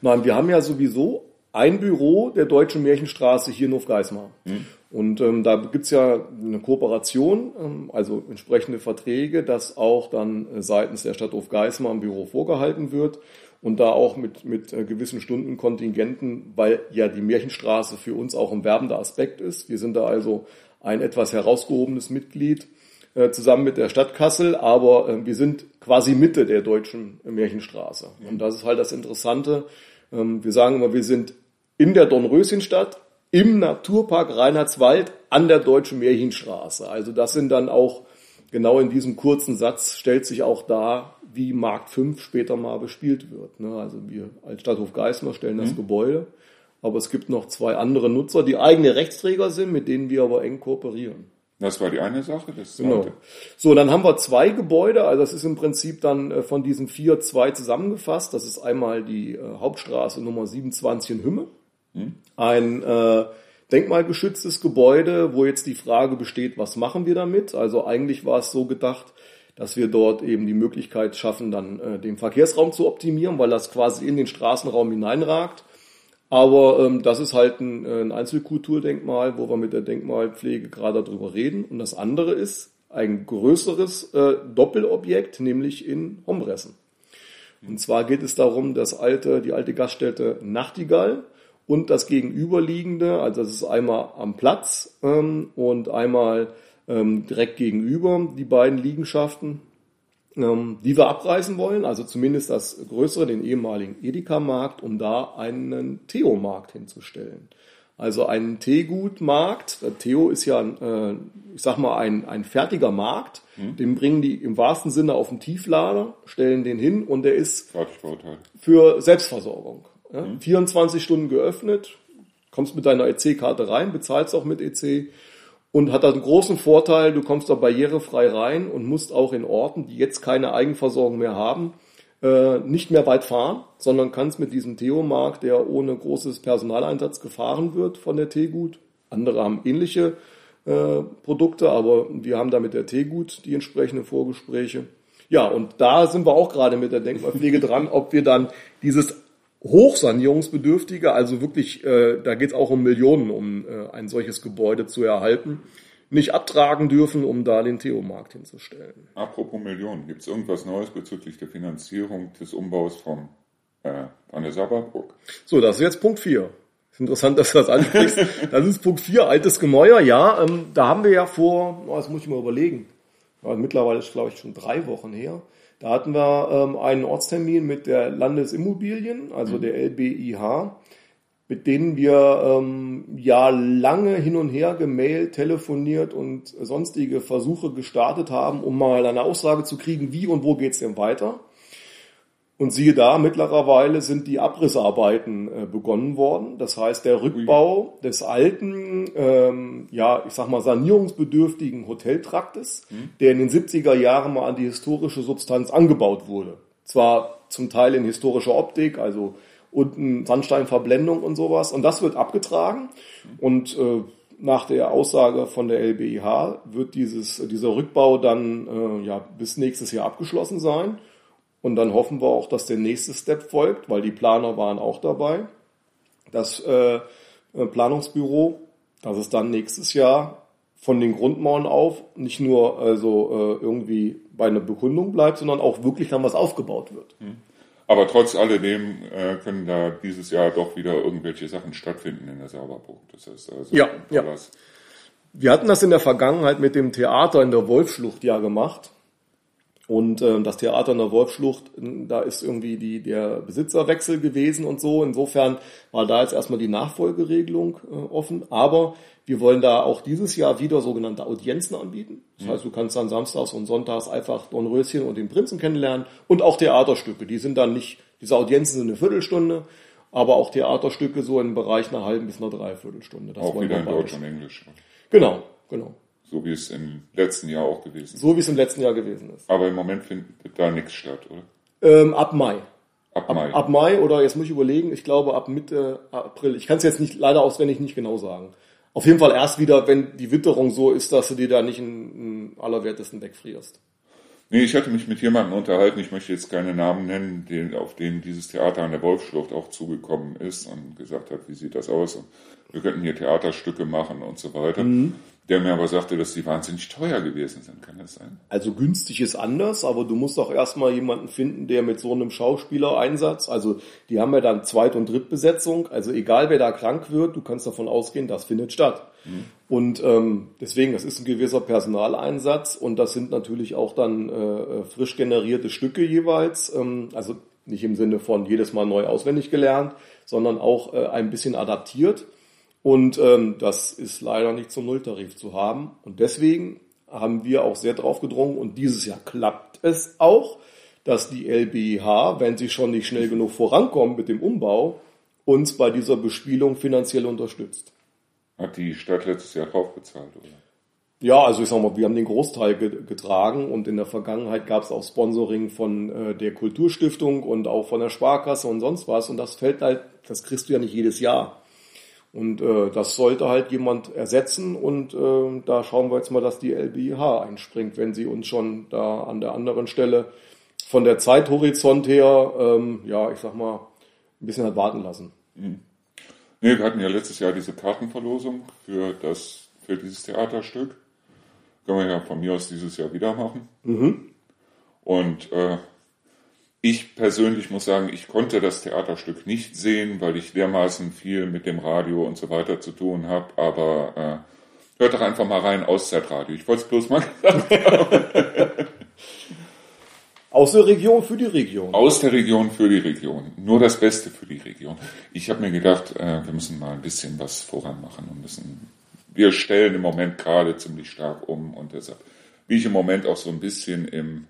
Nein, wir haben ja sowieso ein Büro der Deutschen Märchenstraße hier in Hofgeismar. Hm. Und ähm, da gibt's ja eine Kooperation, ähm, also entsprechende Verträge, dass auch dann äh, seitens der Stadt Hofgeismar ein Büro vorgehalten wird und da auch mit, mit äh, gewissen Stundenkontingenten, weil ja die Märchenstraße für uns auch ein werbender Aspekt ist. Wir sind da also ein etwas herausgehobenes Mitglied äh, zusammen mit der Stadt Kassel, aber äh, wir sind quasi Mitte der deutschen Märchenstraße. Und das ist halt das Interessante. Ähm, wir sagen immer, wir sind in der Dornröschenstadt, im Naturpark Reinhardswald an der deutschen Märchenstraße. Also das sind dann auch, genau in diesem kurzen Satz stellt sich auch dar, wie Markt 5 später mal bespielt wird. Ne? Also wir als Stadthof Geismar stellen das mhm. Gebäude, aber es gibt noch zwei andere Nutzer, die eigene Rechtsträger sind, mit denen wir aber eng kooperieren. Das war die eine Sache. Das genau. So, dann haben wir zwei Gebäude. Also das ist im Prinzip dann äh, von diesen vier zwei zusammengefasst. Das ist einmal die äh, Hauptstraße Nummer 27 in Hümme. Hm. Ein äh, denkmalgeschütztes Gebäude, wo jetzt die Frage besteht, was machen wir damit? Also eigentlich war es so gedacht, dass wir dort eben die Möglichkeit schaffen, dann äh, den Verkehrsraum zu optimieren, weil das quasi in den Straßenraum hineinragt. Aber ähm, das ist halt ein, äh, ein Einzelkulturdenkmal, wo wir mit der Denkmalpflege gerade darüber reden. Und das andere ist ein größeres äh, Doppelobjekt, nämlich in Hombressen. Und zwar geht es darum, das alte, die alte Gaststätte Nachtigall und das gegenüberliegende, also das ist einmal am Platz ähm, und einmal ähm, direkt gegenüber, die beiden Liegenschaften, die wir abreißen wollen, also zumindest das größere, den ehemaligen Edeka-Markt, um da einen Theo-Markt hinzustellen. Also einen Teegutmarkt. Theo ist ja, äh, ich sag mal, ein, ein fertiger Markt. Mhm. Den bringen die im wahrsten Sinne auf den Tieflader, stellen den hin und der ist für Selbstversorgung. Mhm. 24 Stunden geöffnet, kommst mit deiner EC-Karte rein, bezahlst auch mit EC und hat einen großen Vorteil, du kommst da barrierefrei rein und musst auch in Orten, die jetzt keine Eigenversorgung mehr haben, äh, nicht mehr weit fahren, sondern kannst mit diesem Theomarkt, der ohne großes Personaleinsatz gefahren wird von der Teegut. Andere haben ähnliche äh, Produkte, aber wir haben da mit der Teegut die entsprechenden Vorgespräche. Ja, und da sind wir auch gerade mit der Denkmalpflege dran, ob wir dann dieses hochsanierungsbedürftige, also wirklich, äh, da geht es auch um Millionen, um äh, ein solches Gebäude zu erhalten, nicht abtragen dürfen, um da den Theomarkt hinzustellen. Apropos Millionen, gibt es irgendwas Neues bezüglich der Finanzierung des Umbaus vom äh, an der Sabberburg? So, das ist jetzt Punkt 4. Ist interessant, dass du das ansprichst. das ist Punkt 4, altes Gemäuer, ja. Ähm, da haben wir ja vor, oh, das muss ich mal überlegen, mittlerweile ist glaube ich schon drei Wochen her, da hatten wir ähm, einen Ortstermin mit der Landesimmobilien, also der LBIH, mit denen wir ähm, ja lange hin und her gemailt, telefoniert und sonstige Versuche gestartet haben, um mal eine Aussage zu kriegen, wie und wo geht's denn weiter. Und siehe da, mittlerweile sind die Abrissarbeiten äh, begonnen worden. Das heißt, der Rückbau des alten, ähm, ja, ich sag mal, sanierungsbedürftigen Hoteltraktes, mhm. der in den 70er Jahren mal an die historische Substanz angebaut wurde. Zwar zum Teil in historischer Optik, also unten Sandsteinverblendung und sowas. Und das wird abgetragen. Mhm. Und äh, nach der Aussage von der LBIH wird dieses, dieser Rückbau dann äh, ja, bis nächstes Jahr abgeschlossen sein. Und dann hoffen wir auch, dass der nächste Step folgt, weil die Planer waren auch dabei. Das äh, Planungsbüro, dass es dann nächstes Jahr von den Grundmauern auf nicht nur also äh, irgendwie bei einer Bekundung bleibt, sondern auch wirklich dann was aufgebaut wird. Hm. Aber trotz alledem äh, können da dieses Jahr doch wieder irgendwelche Sachen stattfinden in der Sauberburg. Das heißt also, ja, ja. Wir hatten das in der Vergangenheit mit dem Theater in der Wolfschlucht ja gemacht. Und äh, das Theater in der Wolfschlucht, da ist irgendwie die, der Besitzerwechsel gewesen und so. Insofern war da jetzt erstmal die Nachfolgeregelung äh, offen. Aber wir wollen da auch dieses Jahr wieder sogenannte Audienzen anbieten. Das heißt, du kannst dann samstags und sonntags einfach Dornröschen und den Prinzen kennenlernen und auch Theaterstücke. Die sind dann nicht, diese Audienzen sind eine Viertelstunde, aber auch Theaterstücke so im Bereich einer halben bis einer Dreiviertelstunde. Das auch wieder in Deutsch und Englisch. Genau, genau. So wie es im letzten Jahr auch gewesen ist. So wie es im letzten Jahr gewesen ist. Aber im Moment findet da nichts statt, oder? Ähm, ab Mai. Ab Mai. Ab, ab, Mai oder jetzt muss ich überlegen, ich glaube ab Mitte April. Ich kann es jetzt nicht leider auswendig nicht genau sagen. Auf jeden Fall erst wieder, wenn die Witterung so ist, dass du dir da nicht in, in allerwertesten wegfrierst. Nee, ich hatte mich mit jemandem unterhalten, ich möchte jetzt keine Namen nennen, den, auf den dieses Theater an der Wolfschlucht auch zugekommen ist und gesagt hat, wie sieht das aus? Und wir könnten hier Theaterstücke machen und so weiter. Mhm. Der mir aber sagte, dass die wahnsinnig teuer gewesen sind. Kann das sein? Also günstig ist anders, aber du musst auch erstmal jemanden finden, der mit so einem Schauspielereinsatz, also die haben ja dann Zweit- und Drittbesetzung, also egal wer da krank wird, du kannst davon ausgehen, das findet statt. Mhm. Und ähm, deswegen, das ist ein gewisser Personaleinsatz und das sind natürlich auch dann äh, frisch generierte Stücke jeweils, ähm, also nicht im Sinne von jedes Mal neu auswendig gelernt, sondern auch äh, ein bisschen adaptiert. Und ähm, das ist leider nicht zum Nulltarif zu haben. Und deswegen haben wir auch sehr drauf gedrungen und dieses Jahr klappt es auch, dass die LBH, wenn sie schon nicht schnell genug vorankommt mit dem Umbau, uns bei dieser Bespielung finanziell unterstützt. Hat die Stadt letztes Jahr draufgezahlt, oder? Ja, also ich sag mal, wir haben den Großteil getragen und in der Vergangenheit gab es auch Sponsoring von äh, der Kulturstiftung und auch von der Sparkasse und sonst was und das fällt halt, das kriegst du ja nicht jedes Jahr. Und äh, das sollte halt jemand ersetzen und äh, da schauen wir jetzt mal, dass die LBH einspringt, wenn sie uns schon da an der anderen Stelle von der Zeithorizont her, ähm, ja, ich sag mal, ein bisschen hat warten lassen. Mhm. Nee, wir hatten ja letztes Jahr diese Kartenverlosung für das, für dieses Theaterstück. Können wir ja von mir aus dieses Jahr wieder machen. Mhm. Und äh, ich persönlich muss sagen, ich konnte das Theaterstück nicht sehen, weil ich dermaßen viel mit dem Radio und so weiter zu tun habe. Aber äh, hört doch einfach mal rein, Auszeitradio. Ich wollte es bloß mal gesagt haben. Aus der Region für die Region. Aus der Region für die Region. Nur das Beste für die Region. Ich habe mir gedacht, äh, wir müssen mal ein bisschen was voran machen und müssen. Wir stellen im Moment gerade ziemlich stark um und deshalb bin ich im Moment auch so ein bisschen im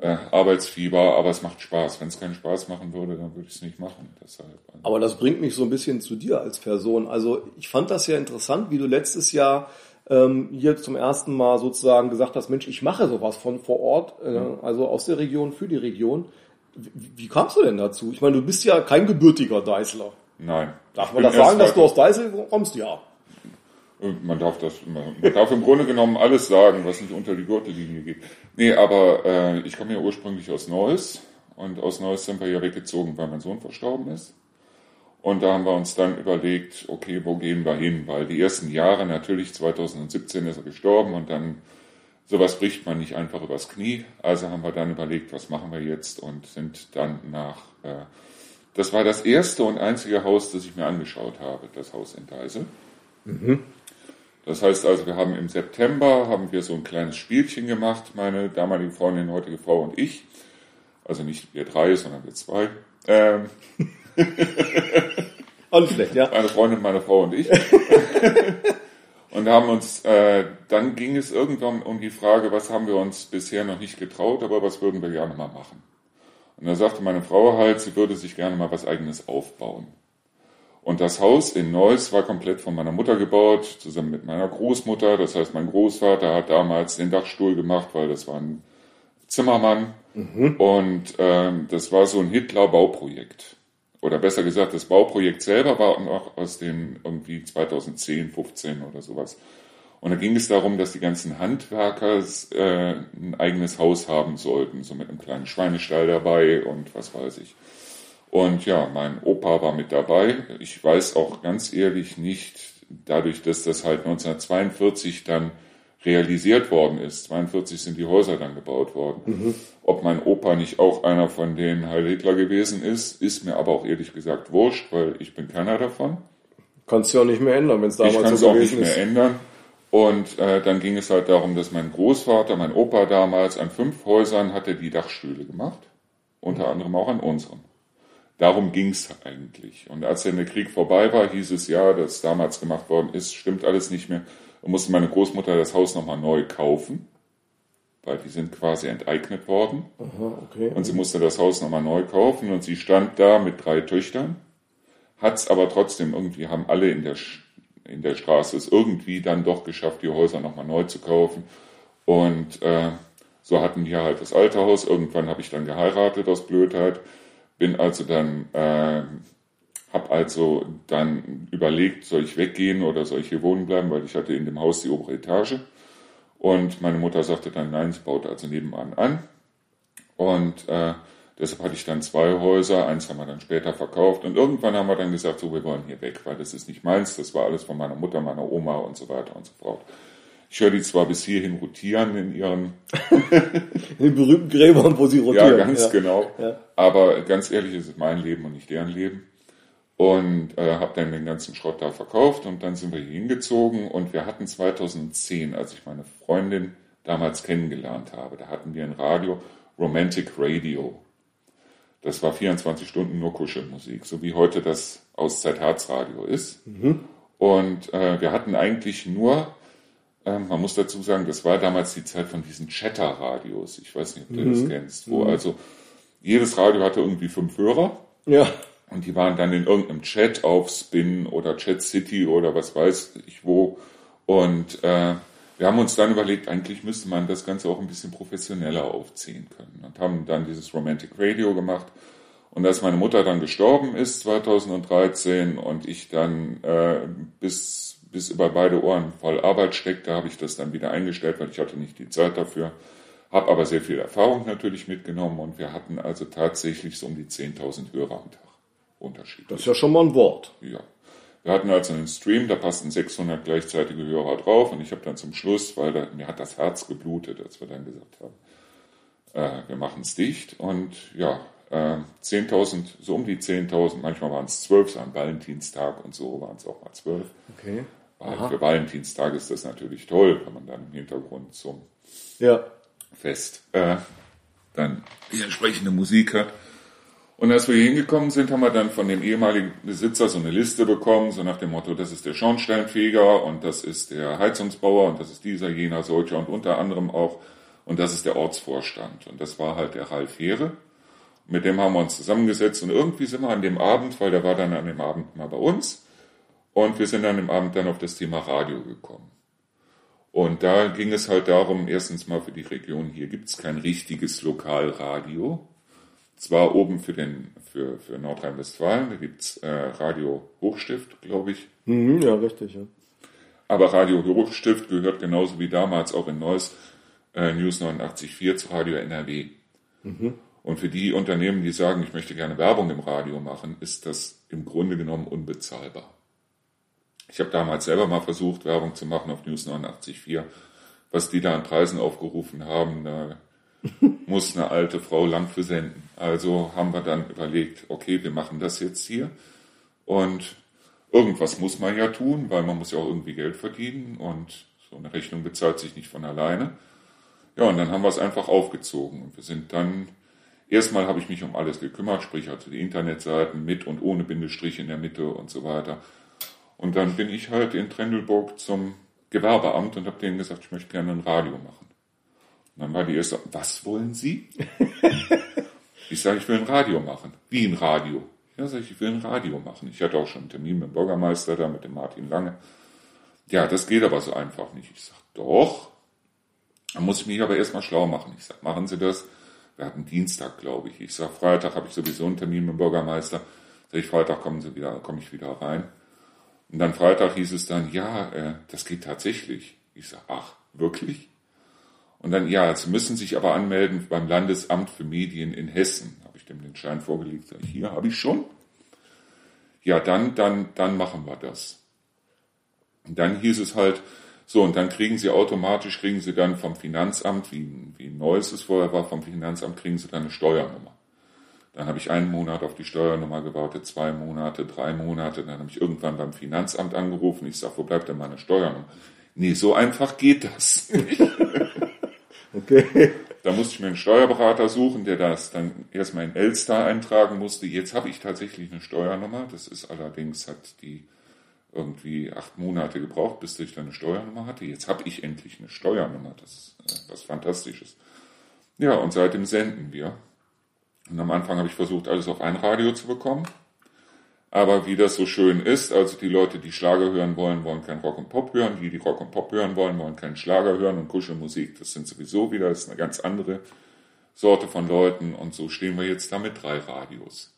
äh, Arbeitsfieber, aber es macht Spaß. Wenn es keinen Spaß machen würde, dann würde ich es nicht machen. Deshalb. Also. Aber das bringt mich so ein bisschen zu dir als Person. Also ich fand das ja interessant, wie du letztes Jahr ähm, hier zum ersten Mal sozusagen gesagt hast, Mensch, ich mache sowas von vor Ort, äh, also aus der Region für die Region. Wie, wie kamst du denn dazu? Ich meine, du bist ja kein gebürtiger Deißler. Nein. Darf man das sagen, dass du aus Deißel kommst? Ja. Man darf das, man darf im Grunde genommen alles sagen, was nicht unter die Gürtellinie geht. Nee, aber äh, ich komme ja ursprünglich aus Neuss und aus Neuss sind wir ja weggezogen, weil mein Sohn verstorben ist. Und da haben wir uns dann überlegt, okay, wo gehen wir hin? Weil die ersten Jahre, natürlich 2017 ist er gestorben und dann sowas bricht man nicht einfach übers Knie. Also haben wir dann überlegt, was machen wir jetzt und sind dann nach, äh, das war das erste und einzige Haus, das ich mir angeschaut habe, das Haus in Deisel. Mhm. Das heißt also, wir haben im September haben wir so ein kleines Spielchen gemacht, meine damalige Freundin, heutige Frau und ich. Also nicht wir drei, sondern wir zwei. Ähm. Auch schlecht, ja. Meine Freundin, meine Frau und ich. und haben uns, äh, dann ging es irgendwann um die Frage, was haben wir uns bisher noch nicht getraut, aber was würden wir gerne mal machen. Und da sagte meine Frau halt, sie würde sich gerne mal was eigenes aufbauen. Und das Haus in Neuss war komplett von meiner Mutter gebaut, zusammen mit meiner Großmutter. Das heißt, mein Großvater hat damals den Dachstuhl gemacht, weil das war ein Zimmermann. Mhm. Und ähm, das war so ein Hitler-Bauprojekt. Oder besser gesagt, das Bauprojekt selber war noch aus den irgendwie 2010, 15 oder sowas. Und da ging es darum, dass die ganzen Handwerker äh, ein eigenes Haus haben sollten, so mit einem kleinen Schweinestall dabei und was weiß ich. Und ja, mein Opa war mit dabei. Ich weiß auch ganz ehrlich nicht, dadurch, dass das halt 1942 dann realisiert worden ist, 42 sind die Häuser dann gebaut worden, mhm. ob mein Opa nicht auch einer von den Heil Hitler gewesen ist, ist mir aber auch ehrlich gesagt wurscht, weil ich bin keiner davon. Kannst du ja auch nicht mehr ändern, wenn es damals so gewesen ist. Ich kann es auch nicht mehr ändern. Und äh, dann ging es halt darum, dass mein Großvater, mein Opa damals an fünf Häusern hatte die Dachstühle gemacht, unter anderem auch an unseren. Darum ging es eigentlich. Und als dann der Krieg vorbei war, hieß es ja, dass damals gemacht worden ist, stimmt alles nicht mehr. Und musste meine Großmutter das Haus nochmal neu kaufen, weil die sind quasi enteignet worden. Aha, okay. Und sie musste das Haus nochmal neu kaufen und sie stand da mit drei Töchtern, hat es aber trotzdem irgendwie, haben alle in der, in der Straße es irgendwie dann doch geschafft, die Häuser nochmal neu zu kaufen. Und äh, so hatten die halt das alte Haus. Irgendwann habe ich dann geheiratet aus Blödheit bin also dann, äh, habe also dann überlegt, soll ich weggehen oder soll ich hier wohnen bleiben, weil ich hatte in dem Haus die obere Etage. Und meine Mutter sagte dann, nein, sie baut also nebenan an. Und äh, Deshalb hatte ich dann zwei Häuser, eins haben wir dann später verkauft und irgendwann haben wir dann gesagt, so wir wollen hier weg, weil das ist nicht meins, das war alles von meiner Mutter, meiner Oma und so weiter und so fort. Ich höre die zwar bis hierhin rotieren in ihren in den berühmten Gräbern, wo sie rotieren. Ja, ganz ja. genau. Ja. Aber ganz ehrlich, es ist mein Leben und nicht deren Leben. Und äh, habe dann den ganzen Schrott da verkauft und dann sind wir hier hingezogen und wir hatten 2010, als ich meine Freundin damals kennengelernt habe, da hatten wir ein Radio, Romantic Radio. Das war 24 Stunden nur Kuschelmusik, so wie heute das Auszeit Herzradio ist. Mhm. Und äh, wir hatten eigentlich nur, man muss dazu sagen, das war damals die Zeit von diesen Chatter-Radios. Ich weiß nicht, ob du mhm. das kennst, wo mhm. also jedes Radio hatte irgendwie fünf Hörer. Ja. Und die waren dann in irgendeinem Chat auf Spin oder Chat City oder was weiß ich wo. Und äh, wir haben uns dann überlegt, eigentlich müsste man das Ganze auch ein bisschen professioneller aufziehen können und haben dann dieses Romantic Radio gemacht. Und als meine Mutter dann gestorben ist 2013 und ich dann äh, bis, bis über beide Ohren voll Arbeit steckte, habe ich das dann wieder eingestellt, weil ich hatte nicht die Zeit dafür. Habe aber sehr viel Erfahrung natürlich mitgenommen und wir hatten also tatsächlich so um die 10.000 Hörer am Tag Unterschied. Das ist ja schon mal ein Wort. Ja. Wir hatten also einen Stream, da passten 600 gleichzeitige Hörer drauf und ich habe dann zum Schluss, weil da, mir hat das Herz geblutet, als wir dann gesagt haben, äh, wir machen es dicht und ja, äh, 10.000, so um die 10.000, manchmal waren es 12, so am Valentinstag und so waren es auch mal 12. Okay. Aha. Für Valentinstag ist das natürlich toll, wenn man dann im Hintergrund zum ja. Fest äh, dann die entsprechende Musik hat. Und als wir hier hingekommen sind, haben wir dann von dem ehemaligen Besitzer so eine Liste bekommen, so nach dem Motto, das ist der Schornsteinfeger und das ist der Heizungsbauer und das ist dieser, jener, solcher und unter anderem auch und das ist der Ortsvorstand. Und das war halt der Ralf Heere. Mit dem haben wir uns zusammengesetzt und irgendwie sind wir an dem Abend, weil der war dann an dem Abend mal bei uns und wir sind an dem Abend dann auf das Thema Radio gekommen. Und da ging es halt darum, erstens mal für die Region hier gibt es kein richtiges Lokalradio, zwar oben für, den, für, für Nordrhein-Westfalen, da gibt's äh, Radio Hochstift, glaube ich. Mhm, ja, richtig, ja. Aber Radio Hochstift gehört genauso wie damals auch in Neuss äh, News 89.4 zu Radio NRW. Mhm. Und für die Unternehmen, die sagen, ich möchte gerne Werbung im Radio machen, ist das im Grunde genommen unbezahlbar. Ich habe damals selber mal versucht, Werbung zu machen auf News 89.4. Was die da an Preisen aufgerufen haben, da muss eine alte Frau lang für senden. Also haben wir dann überlegt, okay, wir machen das jetzt hier und irgendwas muss man ja tun, weil man muss ja auch irgendwie Geld verdienen und so eine Rechnung bezahlt sich nicht von alleine. Ja, und dann haben wir es einfach aufgezogen und wir sind dann, erstmal habe ich mich um alles gekümmert, sprich also die Internetseiten mit und ohne Bindestrich in der Mitte und so weiter. Und dann bin ich halt in Trendelburg zum Gewerbeamt und habe denen gesagt, ich möchte gerne ein Radio machen. Und dann war die erste, was wollen Sie? ich sage, ich will ein Radio machen. Wie ein Radio? Ja, sage ich, ich will ein Radio machen. Ich hatte auch schon einen Termin mit dem Bürgermeister da, mit dem Martin Lange. Ja, das geht aber so einfach nicht. Ich sage, doch. Dann muss ich mich aber erstmal schlau machen. Ich sage, machen Sie das. Wir hatten Dienstag, glaube ich. Ich sage, Freitag habe ich sowieso einen Termin mit dem Bürgermeister. Sag ich, Freitag kommen Sie wieder, komme ich wieder rein. Und dann Freitag hieß es dann, ja, äh, das geht tatsächlich. Ich sage, ach, wirklich? Und dann, ja, Sie müssen sich aber anmelden beim Landesamt für Medien in Hessen. Habe ich dem den Schein vorgelegt, sage ich, hier habe ich schon. Ja, dann, dann, dann machen wir das. Und dann hieß es halt, so, und dann kriegen Sie automatisch, kriegen Sie dann vom Finanzamt, wie, wie neu es vorher war, vom Finanzamt kriegen Sie dann eine Steuernummer. Dann habe ich einen Monat auf die Steuernummer gewartet, zwei Monate, drei Monate. Dann habe ich irgendwann beim Finanzamt angerufen. Ich sage, wo bleibt denn meine Steuernummer? Nee, so einfach geht das nicht. Okay. Da musste ich mir einen Steuerberater suchen, der das dann erstmal in Elster eintragen musste. Jetzt habe ich tatsächlich eine Steuernummer. Das ist allerdings, hat die irgendwie acht Monate gebraucht, bis ich dann eine Steuernummer hatte. Jetzt habe ich endlich eine Steuernummer. Das ist äh, was Fantastisches. Ja, und seitdem senden wir. Und am Anfang habe ich versucht, alles auf ein Radio zu bekommen. Aber wie das so schön ist, also die Leute, die Schlager hören wollen, wollen kein Rock und Pop hören, die, die Rock und Pop hören wollen, wollen keinen Schlager hören und Kuschelmusik. Das sind sowieso wieder, das ist eine ganz andere Sorte von Leuten und so stehen wir jetzt da mit drei Radios.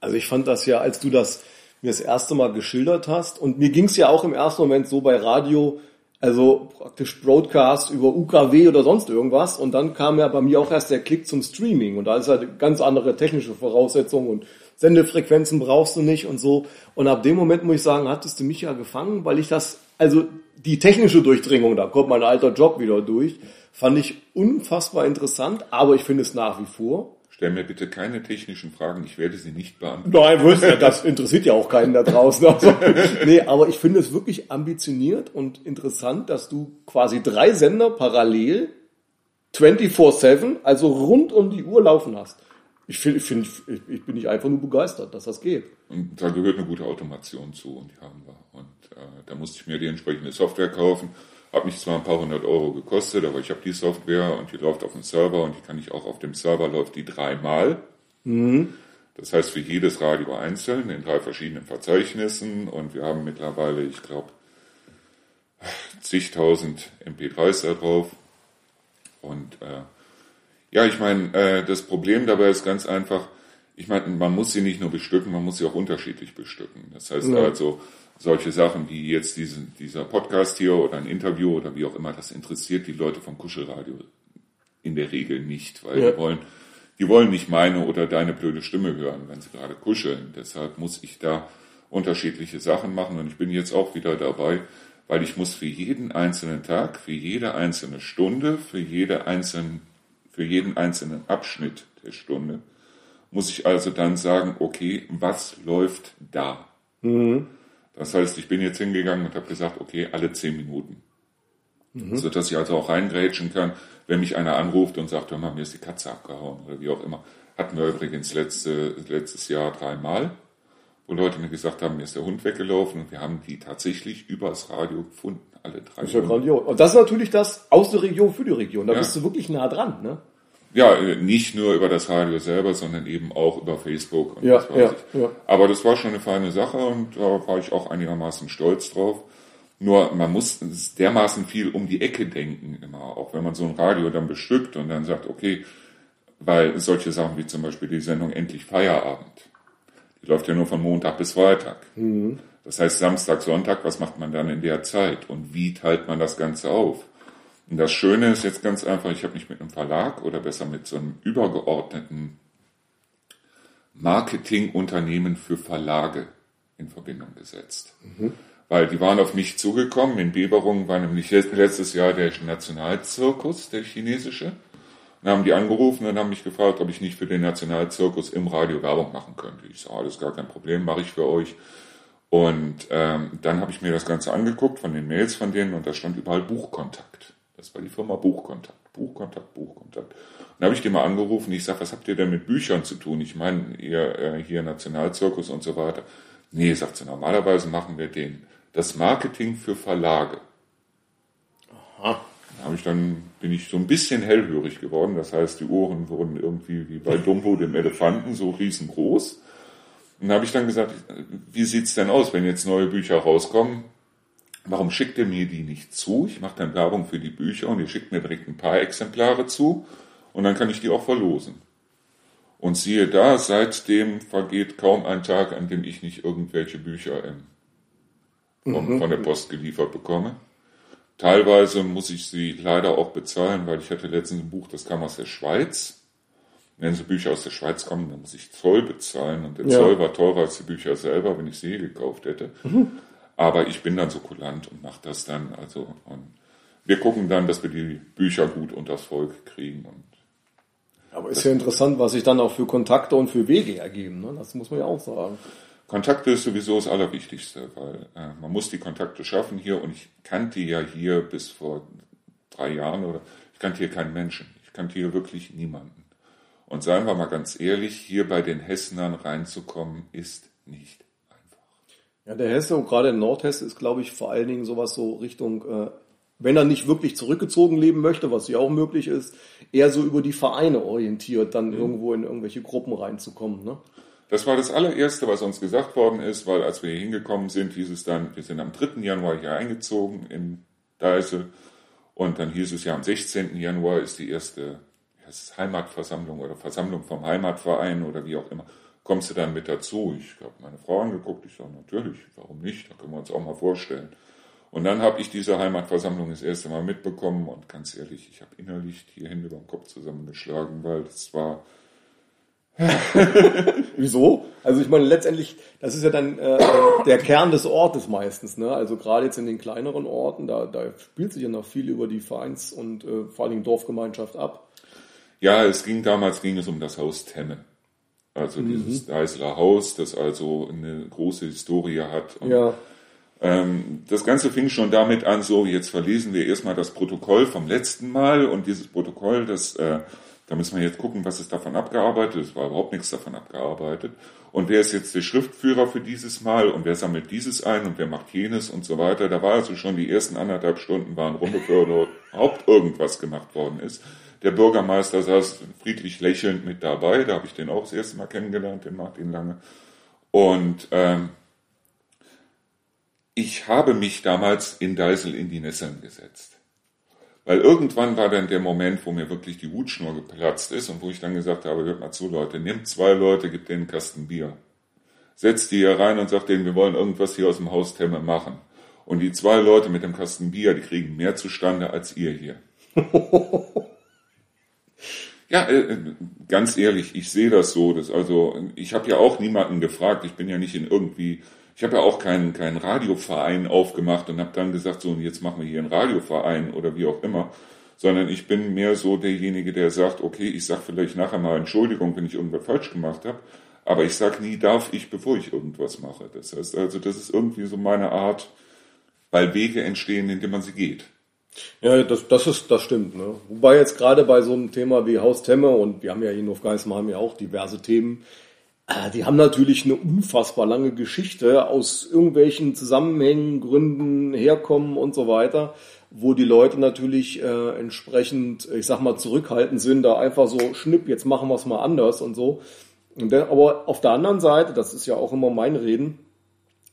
Also ich fand das ja, als du das mir das erste Mal geschildert hast und mir ging es ja auch im ersten Moment so bei Radio, Also praktisch Broadcast über UKW oder sonst irgendwas. Und dann kam ja bei mir auch erst der Klick zum Streaming. Und da ist halt ganz andere technische Voraussetzungen und Sendefrequenzen brauchst du nicht und so. Und ab dem Moment muss ich sagen, hattest du mich ja gefangen, weil ich das, also die technische Durchdringung, da kommt mein alter Job wieder durch, fand ich unfassbar interessant, aber ich finde es nach wie vor Stell mir bitte keine technischen Fragen, ich werde sie nicht beantworten. Nein, das interessiert ja auch keinen da draußen. Also, nee, aber ich finde es wirklich ambitioniert und interessant, dass du quasi drei Sender parallel 24-7, also rund um die Uhr laufen hast. Ich, find, ich, ich bin nicht einfach nur begeistert, dass das geht. Und da gehört eine gute Automation zu und die haben wir. Und äh, da musste ich mir die entsprechende Software kaufen hat mich zwar ein paar hundert Euro gekostet, aber ich habe die Software und die läuft auf dem Server und die kann ich auch auf dem Server läuft die dreimal. Mhm. Das heißt für jedes Radio einzeln in drei verschiedenen Verzeichnissen und wir haben mittlerweile, ich glaube, zigtausend MP3s da drauf. Und äh, ja, ich meine, äh, das Problem dabei ist ganz einfach, ich meine, man muss sie nicht nur bestücken, man muss sie auch unterschiedlich bestücken. Das heißt ja. also, solche Sachen wie jetzt diesen, dieser Podcast hier oder ein Interview oder wie auch immer, das interessiert die Leute vom Kuschelradio in der Regel nicht, weil ja. die wollen, die wollen nicht meine oder deine blöde Stimme hören, wenn sie gerade kuscheln. Deshalb muss ich da unterschiedliche Sachen machen und ich bin jetzt auch wieder dabei, weil ich muss für jeden einzelnen Tag, für jede einzelne Stunde, für jede einzelnen, für jeden einzelnen Abschnitt der Stunde, muss ich also dann sagen, okay, was läuft da? Mhm. Das heißt, ich bin jetzt hingegangen und habe gesagt, okay, alle zehn Minuten. Mhm. So dass ich also auch reingrätschen kann, wenn mich einer anruft und sagt, hör mal, mir ist die Katze abgehauen oder wie auch immer. Hatten wir übrigens letzte, letztes Jahr dreimal, wo Leute mir gesagt haben, mir ist der Hund weggelaufen und wir haben die tatsächlich übers Radio gefunden, alle drei. Das ist ja grandios. Und das ist natürlich das aus der Region für die Region. Da ja. bist du wirklich nah dran, ne? Ja, nicht nur über das Radio selber, sondern eben auch über Facebook und ja, was weiß ja, ich. Ja. Aber das war schon eine feine Sache und da war ich auch einigermaßen stolz drauf. Nur man muss dermaßen viel um die Ecke denken immer, auch wenn man so ein Radio dann bestückt und dann sagt, okay, weil solche Sachen wie zum Beispiel die Sendung Endlich Feierabend, die läuft ja nur von Montag bis Freitag. Mhm. Das heißt Samstag, Sonntag, was macht man dann in der Zeit und wie teilt man das Ganze auf? Und das Schöne ist jetzt ganz einfach, ich habe mich mit einem Verlag oder besser mit so einem übergeordneten Marketingunternehmen für Verlage in Verbindung gesetzt. Mhm. Weil die waren auf mich zugekommen. In Beberung war nämlich letztes Jahr der Nationalzirkus, der chinesische. Und haben die angerufen und haben mich gefragt, ob ich nicht für den Nationalzirkus im Radio Werbung machen könnte. Ich sage, alles gar kein Problem, mache ich für euch. Und ähm, dann habe ich mir das Ganze angeguckt von den Mails von denen und da stand überall Buchkontakt. Das war die Firma Buchkontakt. Buchkontakt, Buchkontakt. Und da habe ich die mal angerufen. Ich sage, was habt ihr denn mit Büchern zu tun? Ich meine, ihr äh, hier Nationalzirkus und so weiter. Nee, sagt sie, normalerweise machen wir den, das Marketing für Verlage. Aha. Da habe ich dann, bin ich so ein bisschen hellhörig geworden. Das heißt, die Ohren wurden irgendwie wie bei Dumbo, dem Elefanten, so riesengroß. Und da habe ich dann gesagt, wie sieht's denn aus, wenn jetzt neue Bücher rauskommen? Warum schickt ihr mir die nicht zu? Ich mache dann Werbung für die Bücher und ihr schickt mir direkt ein paar Exemplare zu und dann kann ich die auch verlosen. Und siehe da, seitdem vergeht kaum ein Tag, an dem ich nicht irgendwelche Bücher im, mhm. von der Post geliefert bekomme. Teilweise muss ich sie leider auch bezahlen, weil ich hatte letztens ein Buch, das kam aus der Schweiz. Wenn so Bücher aus der Schweiz kommen, dann muss ich Zoll bezahlen und der ja. Zoll war teurer als die Bücher selber, wenn ich sie gekauft hätte. Mhm. Aber ich bin dann so kulant und mache das dann. Also und wir gucken dann, dass wir die Bücher gut unters Volk kriegen. Und Aber ist ja interessant, was sich dann auch für Kontakte und für Wege ergeben. Ne? Das muss man ja auch sagen. Kontakte ist sowieso das Allerwichtigste, weil äh, man muss die Kontakte schaffen hier und ich kannte ja hier bis vor drei Jahren oder ich kannte hier keinen Menschen. Ich kannte hier wirklich niemanden. Und seien wir mal ganz ehrlich, hier bei den Hessenern reinzukommen, ist nicht ja, der Hesse und gerade in Nordhesse ist, glaube ich, vor allen Dingen sowas so Richtung, äh, wenn er nicht wirklich zurückgezogen leben möchte, was ja auch möglich ist, eher so über die Vereine orientiert, dann mhm. irgendwo in irgendwelche Gruppen reinzukommen. Ne? Das war das allererste, was uns gesagt worden ist, weil als wir hier hingekommen sind, hieß es dann, wir sind am 3. Januar hier eingezogen in Deisel und dann hieß es ja am 16. Januar ist die erste Heimatversammlung oder Versammlung vom Heimatverein oder wie auch immer kommst du dann mit dazu? Ich habe meine Frau angeguckt, ich sage, natürlich, warum nicht? Da können wir uns auch mal vorstellen. Und dann habe ich diese Heimatversammlung das erste Mal mitbekommen und ganz ehrlich, ich habe innerlich die Hände beim Kopf zusammengeschlagen, weil das war Wieso? Also ich meine, letztendlich, das ist ja dann äh, der Kern des Ortes meistens. Ne? Also gerade jetzt in den kleineren Orten, da, da spielt sich ja noch viel über die Vereins- und äh, vor allen Dingen Dorfgemeinschaft ab. Ja, es ging damals ging es um das Haus Temme. Also mhm. dieses Deisler Haus, das also eine große Historie hat. Und, ja. ähm, das Ganze fing schon damit an, so jetzt verlesen wir erstmal das Protokoll vom letzten Mal und dieses Protokoll, das äh, da müssen wir jetzt gucken, was ist davon abgearbeitet. Es war überhaupt nichts davon abgearbeitet. Und wer ist jetzt der Schriftführer für dieses Mal und wer sammelt dieses ein und wer macht jenes und so weiter. Da war also schon die ersten anderthalb Stunden waren rum, bevor überhaupt irgendwas gemacht worden ist. Der Bürgermeister saß friedlich lächelnd mit dabei. Da habe ich den auch das erste Mal kennengelernt, den Martin Lange. Und ähm, ich habe mich damals in Deisel in die Nesseln gesetzt. Weil irgendwann war dann der Moment, wo mir wirklich die Hutschnur geplatzt ist und wo ich dann gesagt habe, hört mal zu, Leute, nehmt zwei Leute, gebt denen einen Kasten Bier. Setzt die hier rein und sagt denen, wir wollen irgendwas hier aus dem Haus Temme machen. Und die zwei Leute mit dem Kasten Bier, die kriegen mehr zustande als ihr hier. ja, äh, ganz ehrlich, ich sehe das so. Dass also, ich habe ja auch niemanden gefragt. Ich bin ja nicht in irgendwie ich habe ja auch keinen, keinen Radioverein aufgemacht und habe dann gesagt, so, und jetzt machen wir hier einen Radioverein oder wie auch immer, sondern ich bin mehr so derjenige, der sagt, okay, ich sage vielleicht nachher mal Entschuldigung, wenn ich irgendwas falsch gemacht habe, aber ich sage nie, darf ich, bevor ich irgendwas mache. Das heißt also, das ist irgendwie so meine Art, weil Wege entstehen, indem man sie geht. Ja, das, das ist, das stimmt. Ne? Wobei jetzt gerade bei so einem Thema wie Haus Temme und wir haben ja hier in Hofgeismar ja auch diverse Themen, äh, die haben natürlich eine unfassbar lange Geschichte aus irgendwelchen Zusammenhängen, Gründen, Herkommen und so weiter, wo die Leute natürlich äh, entsprechend, ich sag mal, zurückhaltend sind, da einfach so schnipp, jetzt machen wir es mal anders und so. Und dann, aber auf der anderen Seite, das ist ja auch immer mein Reden,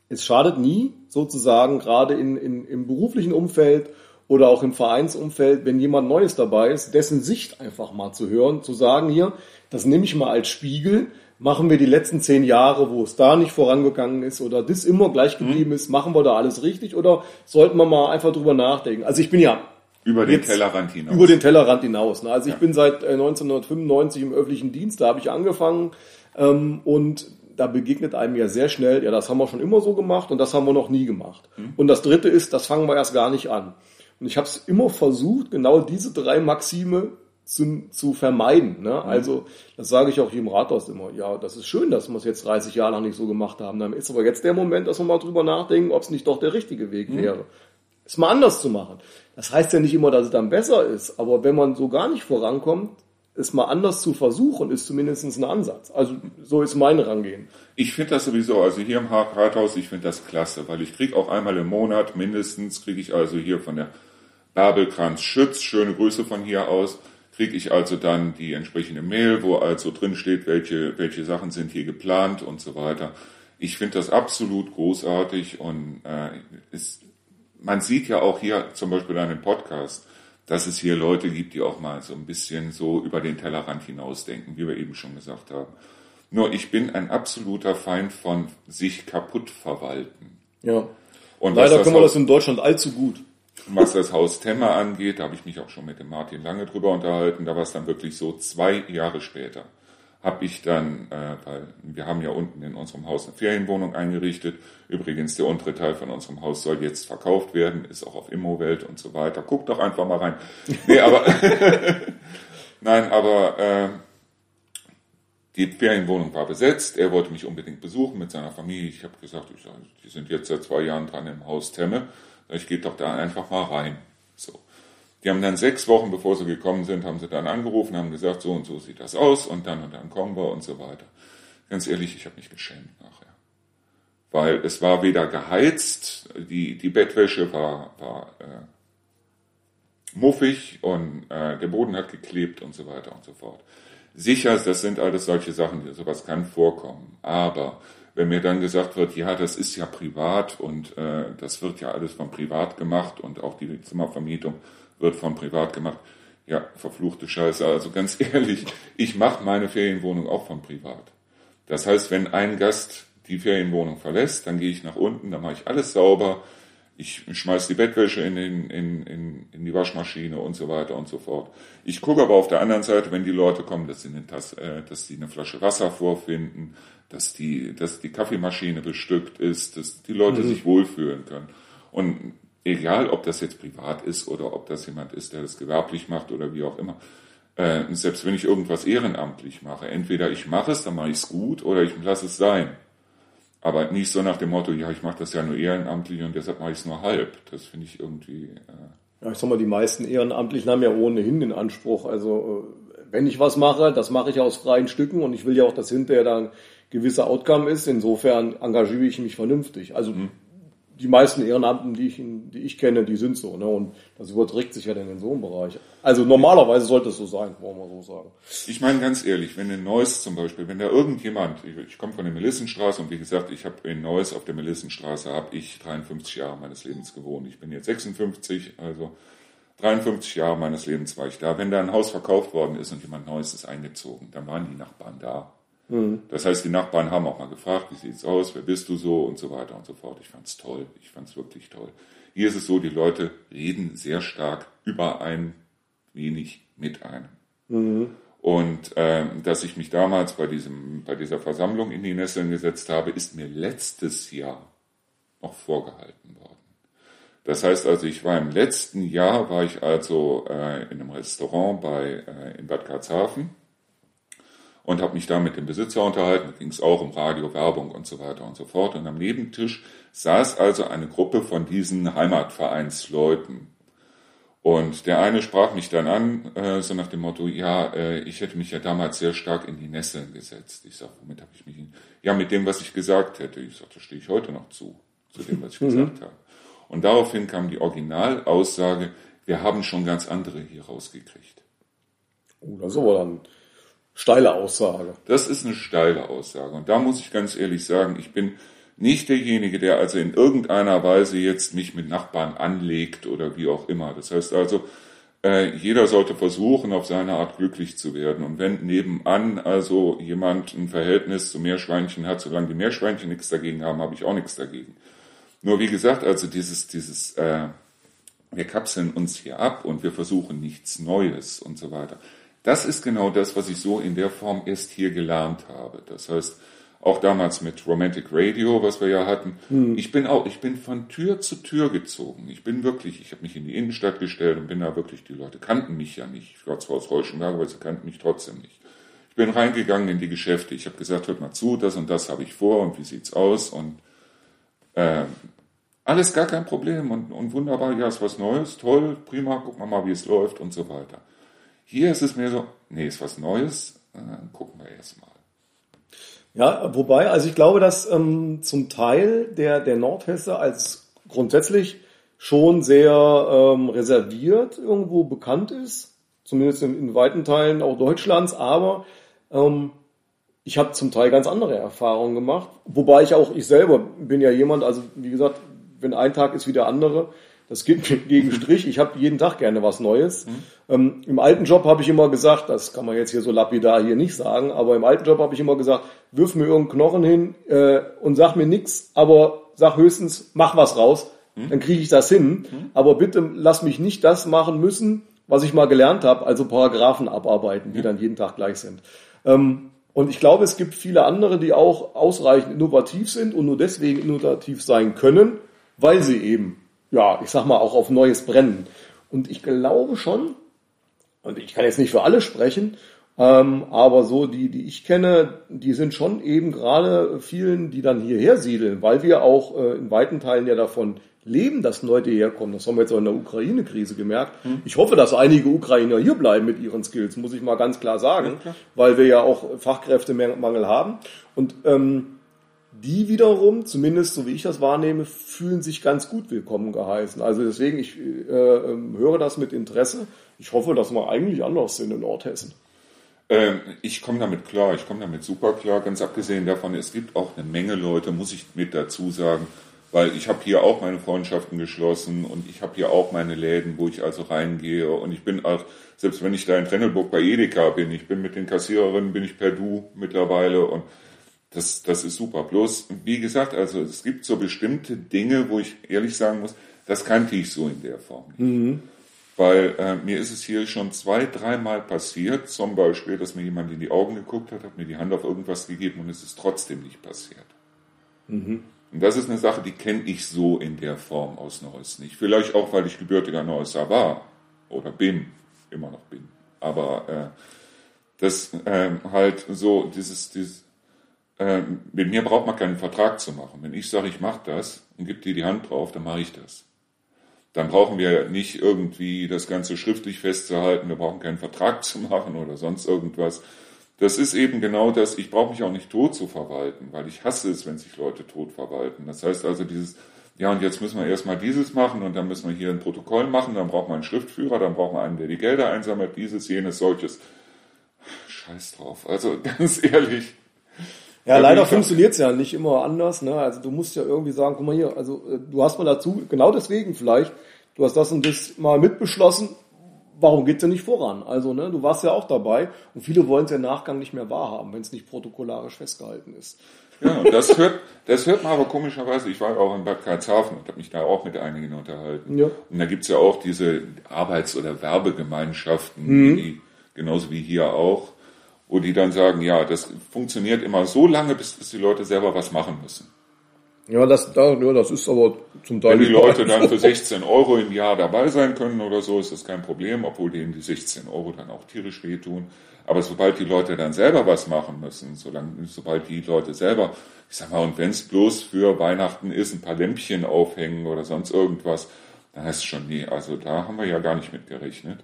es schadet nie, sozusagen, gerade in, in, im beruflichen Umfeld oder auch im Vereinsumfeld, wenn jemand Neues dabei ist, dessen Sicht einfach mal zu hören, zu sagen hier, das nehme ich mal als Spiegel, machen wir die letzten zehn Jahre, wo es da nicht vorangegangen ist oder das immer gleich mhm. geblieben mhm. ist, machen wir da alles richtig oder sollten wir mal einfach drüber nachdenken? Also ich bin ja über den Tellerrand hinaus. Über den Tellerrand hinaus. Ne? Also ja. ich bin seit 1995 äh, im öffentlichen Dienst, da habe ich angefangen ähm, und da begegnet einem ja sehr schnell, ja, das haben wir schon immer so gemacht und das haben wir noch nie gemacht. Mhm. Und das Dritte ist, das fangen wir erst gar nicht an. Und ich habe es immer versucht, genau diese drei Maxime zu, zu vermeiden. Ne? Mhm. Also das sage ich auch hier im Rathaus immer. Ja, das ist schön, dass wir es jetzt 30 Jahre lang nicht so gemacht haben. Dann ist aber jetzt der Moment, dass wir mal drüber nachdenken, ob es nicht doch der richtige Weg mhm. wäre. Es mal anders zu machen. Das heißt ja nicht immer, dass es dann besser ist, aber wenn man so gar nicht vorankommt, es mal anders zu versuchen, ist zumindest ein Ansatz. Also so ist mein Rangehen. Ich finde das sowieso, also hier im Rathaus, ich finde das klasse, weil ich kriege auch einmal im Monat mindestens, kriege ich also hier von der Babelkranz Schütz, schöne Grüße von hier aus, kriege ich also dann die entsprechende Mail, wo also drin steht, welche, welche Sachen sind hier geplant und so weiter. Ich finde das absolut großartig und äh, ist, man sieht ja auch hier zum Beispiel an dem Podcast, dass es hier Leute gibt, die auch mal so ein bisschen so über den Tellerrand hinausdenken, wie wir eben schon gesagt haben. Nur ich bin ein absoluter Feind von sich kaputt verwalten. Ja. Und Leider können wir das in Deutschland allzu gut. Was das Haus Temmer angeht, da habe ich mich auch schon mit dem Martin lange drüber unterhalten. Da war es dann wirklich so zwei Jahre später habe ich dann, äh, weil wir haben ja unten in unserem Haus eine Ferienwohnung eingerichtet. Übrigens, der untere Teil von unserem Haus soll jetzt verkauft werden, ist auch auf Immowelt und so weiter. Guckt doch einfach mal rein. Nee, aber nein, aber äh, die Ferienwohnung war besetzt. Er wollte mich unbedingt besuchen mit seiner Familie. Ich habe gesagt, ich, die sind jetzt seit zwei Jahren dran im Haus Temme. Ich gehe doch da einfach mal rein. So. Die haben dann sechs Wochen, bevor sie gekommen sind, haben sie dann angerufen, haben gesagt, so und so sieht das aus und dann und dann kommen wir und so weiter. Ganz ehrlich, ich habe mich geschämt nachher. Weil es war weder geheizt, die, die Bettwäsche war, war äh, muffig und äh, der Boden hat geklebt und so weiter und so fort. Sicher, das sind alles solche Sachen, sowas kann vorkommen. Aber wenn mir dann gesagt wird, ja, das ist ja privat und äh, das wird ja alles von privat gemacht und auch die Zimmervermietung wird von privat gemacht. Ja, verfluchte Scheiße. Also ganz ehrlich, ich mache meine Ferienwohnung auch von privat. Das heißt, wenn ein Gast die Ferienwohnung verlässt, dann gehe ich nach unten, dann mache ich alles sauber. ich schmeiß die Bettwäsche in, in, in, in die Waschmaschine und so weiter und so fort. Ich gucke aber auf der anderen Seite, wenn die Leute kommen, dass sie eine, Tasse, äh, dass sie eine Flasche Wasser vorfinden, dass die, dass die Kaffeemaschine bestückt ist, dass die Leute mhm. sich wohlfühlen können. Und egal, ob das jetzt privat ist oder ob das jemand ist, der das gewerblich macht oder wie auch immer, äh, selbst wenn ich irgendwas ehrenamtlich mache, entweder ich mache es, dann mache ich es gut oder ich lasse es sein. Aber nicht so nach dem Motto, ja, ich mache das ja nur ehrenamtlich und deshalb mache ich es nur halb. Das finde ich irgendwie. Äh ja, ich sag mal, die meisten Ehrenamtlichen haben ja ohnehin den Anspruch, also äh, wenn ich was mache, das mache ich aus freien Stücken und ich will ja auch, dass hinterher dann gewisser Outcome ist. Insofern engagiere ich mich vernünftig. Also mhm die meisten Ehrenamten, die ich, die ich kenne, die sind so. Ne? Und das überträgt sich ja dann in so einem Bereich. Also normalerweise sollte es so sein, wollen wir so sagen. Ich meine ganz ehrlich, wenn in Neuss zum Beispiel, wenn da irgendjemand, ich, ich komme von der Melissenstraße und wie gesagt, ich habe in Neuss auf der Melissenstraße habe ich 53 Jahre meines Lebens gewohnt. Ich bin jetzt 56, also 53 Jahre meines Lebens war ich da. Wenn da ein Haus verkauft worden ist und jemand Neues ist eingezogen, dann waren die Nachbarn da. Mhm. Das heißt, die Nachbarn haben auch mal gefragt, wie sieht's aus, wer bist du so und so weiter und so fort. Ich fand's toll, ich fand's wirklich toll. Hier ist es so, die Leute reden sehr stark über ein wenig mit einem. Mhm. Und äh, dass ich mich damals bei diesem, bei dieser Versammlung in die Nesseln gesetzt habe, ist mir letztes Jahr noch vorgehalten worden. Das heißt also, ich war im letzten Jahr, war ich also äh, in einem Restaurant bei äh, in Bad Karlshafen und habe mich da mit dem Besitzer unterhalten. Da ging es auch um Radio, Werbung und so weiter und so fort. Und am Nebentisch saß also eine Gruppe von diesen Heimatvereinsleuten. Und der eine sprach mich dann an, äh, so nach dem Motto, ja, äh, ich hätte mich ja damals sehr stark in die Nesseln gesetzt. Ich sage, womit habe ich mich in... Ja, mit dem, was ich gesagt hätte. Ich sage, da stehe ich heute noch zu, zu dem, was ich mhm. gesagt habe. Und daraufhin kam die Originalaussage, wir haben schon ganz andere hier rausgekriegt. Oh, das ist aber dann steile Aussage. Das ist eine steile Aussage. Und da muss ich ganz ehrlich sagen, ich bin nicht derjenige, der also in irgendeiner Weise jetzt mich mit Nachbarn anlegt oder wie auch immer. Das heißt also, äh, jeder sollte versuchen, auf seine Art glücklich zu werden. Und wenn nebenan also jemand ein Verhältnis zu Meerschweinchen hat, solange die Meerschweinchen nichts dagegen haben, habe ich auch nichts dagegen. Nur wie gesagt, also dieses, dieses, äh, wir kapseln uns hier ab und wir versuchen nichts Neues und so weiter. Das ist genau das, was ich so in der Form erst hier gelernt habe. Das heißt, auch damals mit Romantic Radio, was wir ja hatten. Hm. Ich bin auch, ich bin von Tür zu Tür gezogen. Ich bin wirklich, ich habe mich in die Innenstadt gestellt und bin da wirklich, die Leute kannten mich ja nicht. Ich war zwar aus Reuschenberg, aber sie kannten mich trotzdem nicht. Ich bin reingegangen in die Geschäfte. Ich habe gesagt, hört mal zu, das und das habe ich vor und wie sieht's aus und äh, alles gar kein Problem und, und wunderbar, ja, ist was Neues, toll, prima, gucken wir mal, wie es läuft und so weiter. Hier ist es mir so, nee, ist was Neues, dann gucken wir erst mal. Ja, wobei, also ich glaube, dass ähm, zum Teil der, der Nordhesse als grundsätzlich schon sehr ähm, reserviert irgendwo bekannt ist, zumindest in, in weiten Teilen auch Deutschlands, aber ähm, ich habe zum Teil ganz andere Erfahrungen gemacht, wobei ich auch, ich selber bin ja jemand, also wie gesagt, wenn ein Tag ist wie der andere, das geht mir gegen Strich. Ich habe jeden Tag gerne was Neues. Mhm. Ähm, Im alten Job habe ich immer gesagt, das kann man jetzt hier so lapidar hier nicht sagen, aber im alten Job habe ich immer gesagt, wirf mir irgendeinen Knochen hin äh, und sag mir nichts, aber sag höchstens, mach was raus, mhm. dann kriege ich das hin. Mhm. Aber bitte lass mich nicht das machen müssen, was ich mal gelernt habe, also Paragraphen abarbeiten, die dann jeden Tag gleich sind. Ähm, und ich glaube, es gibt viele andere, die auch ausreichend innovativ sind und nur deswegen innovativ sein können, weil sie eben ja, ich sag mal, auch auf Neues brennen. Und ich glaube schon, und ich kann jetzt nicht für alle sprechen, ähm, aber so die, die ich kenne, die sind schon eben gerade vielen, die dann hierher siedeln, weil wir auch äh, in weiten Teilen ja davon leben, dass Leute herkommen. Das haben wir jetzt auch in der Ukraine-Krise gemerkt. Hm. Ich hoffe, dass einige Ukrainer hier bleiben mit ihren Skills, muss ich mal ganz klar sagen, ja, klar. weil wir ja auch Fachkräftemangel haben. Und ähm, die wiederum, zumindest so wie ich das wahrnehme, fühlen sich ganz gut willkommen geheißen. Also deswegen, ich äh, ähm, höre das mit Interesse. Ich hoffe, dass wir eigentlich anders sind in Nordhessen. Ähm, ich komme damit klar, ich komme damit super klar. Ganz abgesehen davon, es gibt auch eine Menge Leute, muss ich mit dazu sagen, weil ich habe hier auch meine Freundschaften geschlossen und ich habe hier auch meine Läden, wo ich also reingehe und ich bin auch, selbst wenn ich da in Trennelburg bei Edeka bin, ich bin mit den Kassiererinnen, bin ich per Du mittlerweile und das, das ist super. Bloß, wie gesagt, also es gibt so bestimmte Dinge, wo ich ehrlich sagen muss, Das kannte ich so in der Form nicht. Mhm. Weil äh, mir ist es hier schon zwei, dreimal passiert, zum Beispiel, dass mir jemand in die Augen geguckt hat, hat mir die Hand auf irgendwas gegeben und es ist trotzdem nicht passiert. Mhm. Und das ist eine Sache, die kenne ich so in der Form aus Neuss nicht. Vielleicht auch, weil ich gebürtiger Neusser war oder bin, immer noch bin. Aber äh, das äh, halt so, dieses, dieses äh, mit mir braucht man keinen Vertrag zu machen. Wenn ich sage, ich mache das und gebe dir die Hand drauf, dann mache ich das. Dann brauchen wir nicht irgendwie das Ganze schriftlich festzuhalten, wir brauchen keinen Vertrag zu machen oder sonst irgendwas. Das ist eben genau das, ich brauche mich auch nicht tot zu verwalten, weil ich hasse es, wenn sich Leute tot verwalten. Das heißt also dieses, ja und jetzt müssen wir erstmal dieses machen und dann müssen wir hier ein Protokoll machen, dann braucht man einen Schriftführer, dann braucht man einen, der die Gelder einsammelt, dieses, jenes, solches. Scheiß drauf. Also ganz ehrlich. Ja, leider funktioniert es ja nicht immer anders. Ne? Also du musst ja irgendwie sagen, guck mal hier, also äh, du hast mal dazu, genau deswegen vielleicht, du hast das und das mal mitbeschlossen, warum geht's denn nicht voran? Also, ne, du warst ja auch dabei und viele wollen es ja im Nachgang nicht mehr wahrhaben, wenn es nicht protokollarisch festgehalten ist. Ja, und das hört, das hört man aber komischerweise, ich war auch in Bad Karlshafen und habe mich da auch mit einigen unterhalten. Ja. Und da gibt's ja auch diese Arbeits- oder Werbegemeinschaften, mhm. die, genauso wie hier auch, wo die dann sagen, ja, das funktioniert immer so lange, bis, bis die Leute selber was machen müssen. Ja, das, da, ja, das ist aber zum Teil. Wenn die Leute dann für 16 Euro im Jahr dabei sein können oder so, ist das kein Problem, obwohl denen die 16 Euro dann auch tierisch wehtun. Aber sobald die Leute dann selber was machen müssen, solange, sobald die Leute selber, ich sag mal, und wenn es bloß für Weihnachten ist, ein paar Lämpchen aufhängen oder sonst irgendwas, dann heißt es schon, nee, also da haben wir ja gar nicht mit gerechnet.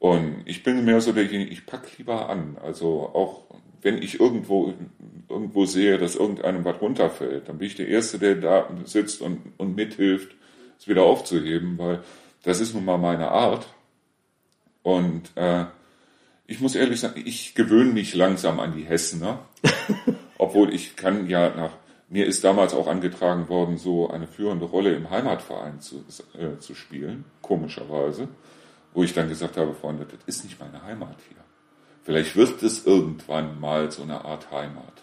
Und ich bin mehr so derjenige, ich pack lieber an. Also auch wenn ich irgendwo, irgendwo sehe, dass irgendeinem was runterfällt, dann bin ich der Erste, der da sitzt und, und mithilft, es wieder aufzuheben, weil das ist nun mal meine Art. Und äh, ich muss ehrlich sagen, ich gewöhne mich langsam an die Hessener, obwohl ich kann ja nach, mir ist damals auch angetragen worden, so eine führende Rolle im Heimatverein zu, äh, zu spielen, komischerweise, wo ich dann gesagt habe, Freunde, das ist nicht meine Heimat hier. Vielleicht wird es irgendwann mal so eine Art Heimat.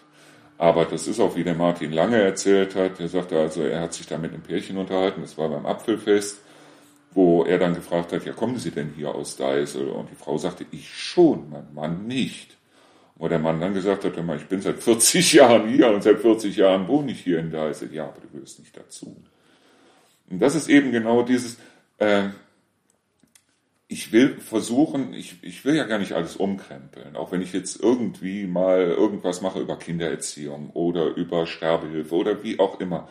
Aber das ist auch, wie der Martin Lange erzählt hat. Er sagte also, er hat sich da mit einem Pärchen unterhalten, das war beim Apfelfest, wo er dann gefragt hat, ja, kommen Sie denn hier aus Deisel? Und die Frau sagte, ich schon, mein Mann nicht. Wo der Mann dann gesagt hat, ich bin seit 40 Jahren hier und seit 40 Jahren wohne ich hier in Deisel. Ja, aber du gehörst nicht dazu. Und das ist eben genau dieses, äh, ich will versuchen, ich, ich will ja gar nicht alles umkrempeln, auch wenn ich jetzt irgendwie mal irgendwas mache über Kindererziehung oder über Sterbehilfe oder wie auch immer.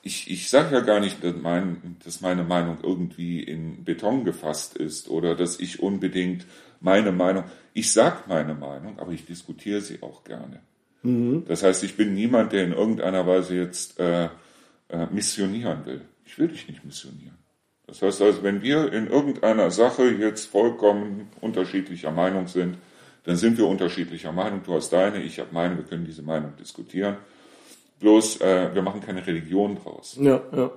Ich, ich sage ja gar nicht, dass, mein, dass meine Meinung irgendwie in Beton gefasst ist oder dass ich unbedingt meine Meinung, ich sag meine Meinung, aber ich diskutiere sie auch gerne. Mhm. Das heißt, ich bin niemand, der in irgendeiner Weise jetzt äh, äh, missionieren will. Ich will dich nicht missionieren. Das heißt also, wenn wir in irgendeiner Sache jetzt vollkommen unterschiedlicher Meinung sind, dann sind wir unterschiedlicher Meinung. Du hast deine, ich habe meine, wir können diese Meinung diskutieren. Bloß, äh, wir machen keine Religion draus. Ja, ja.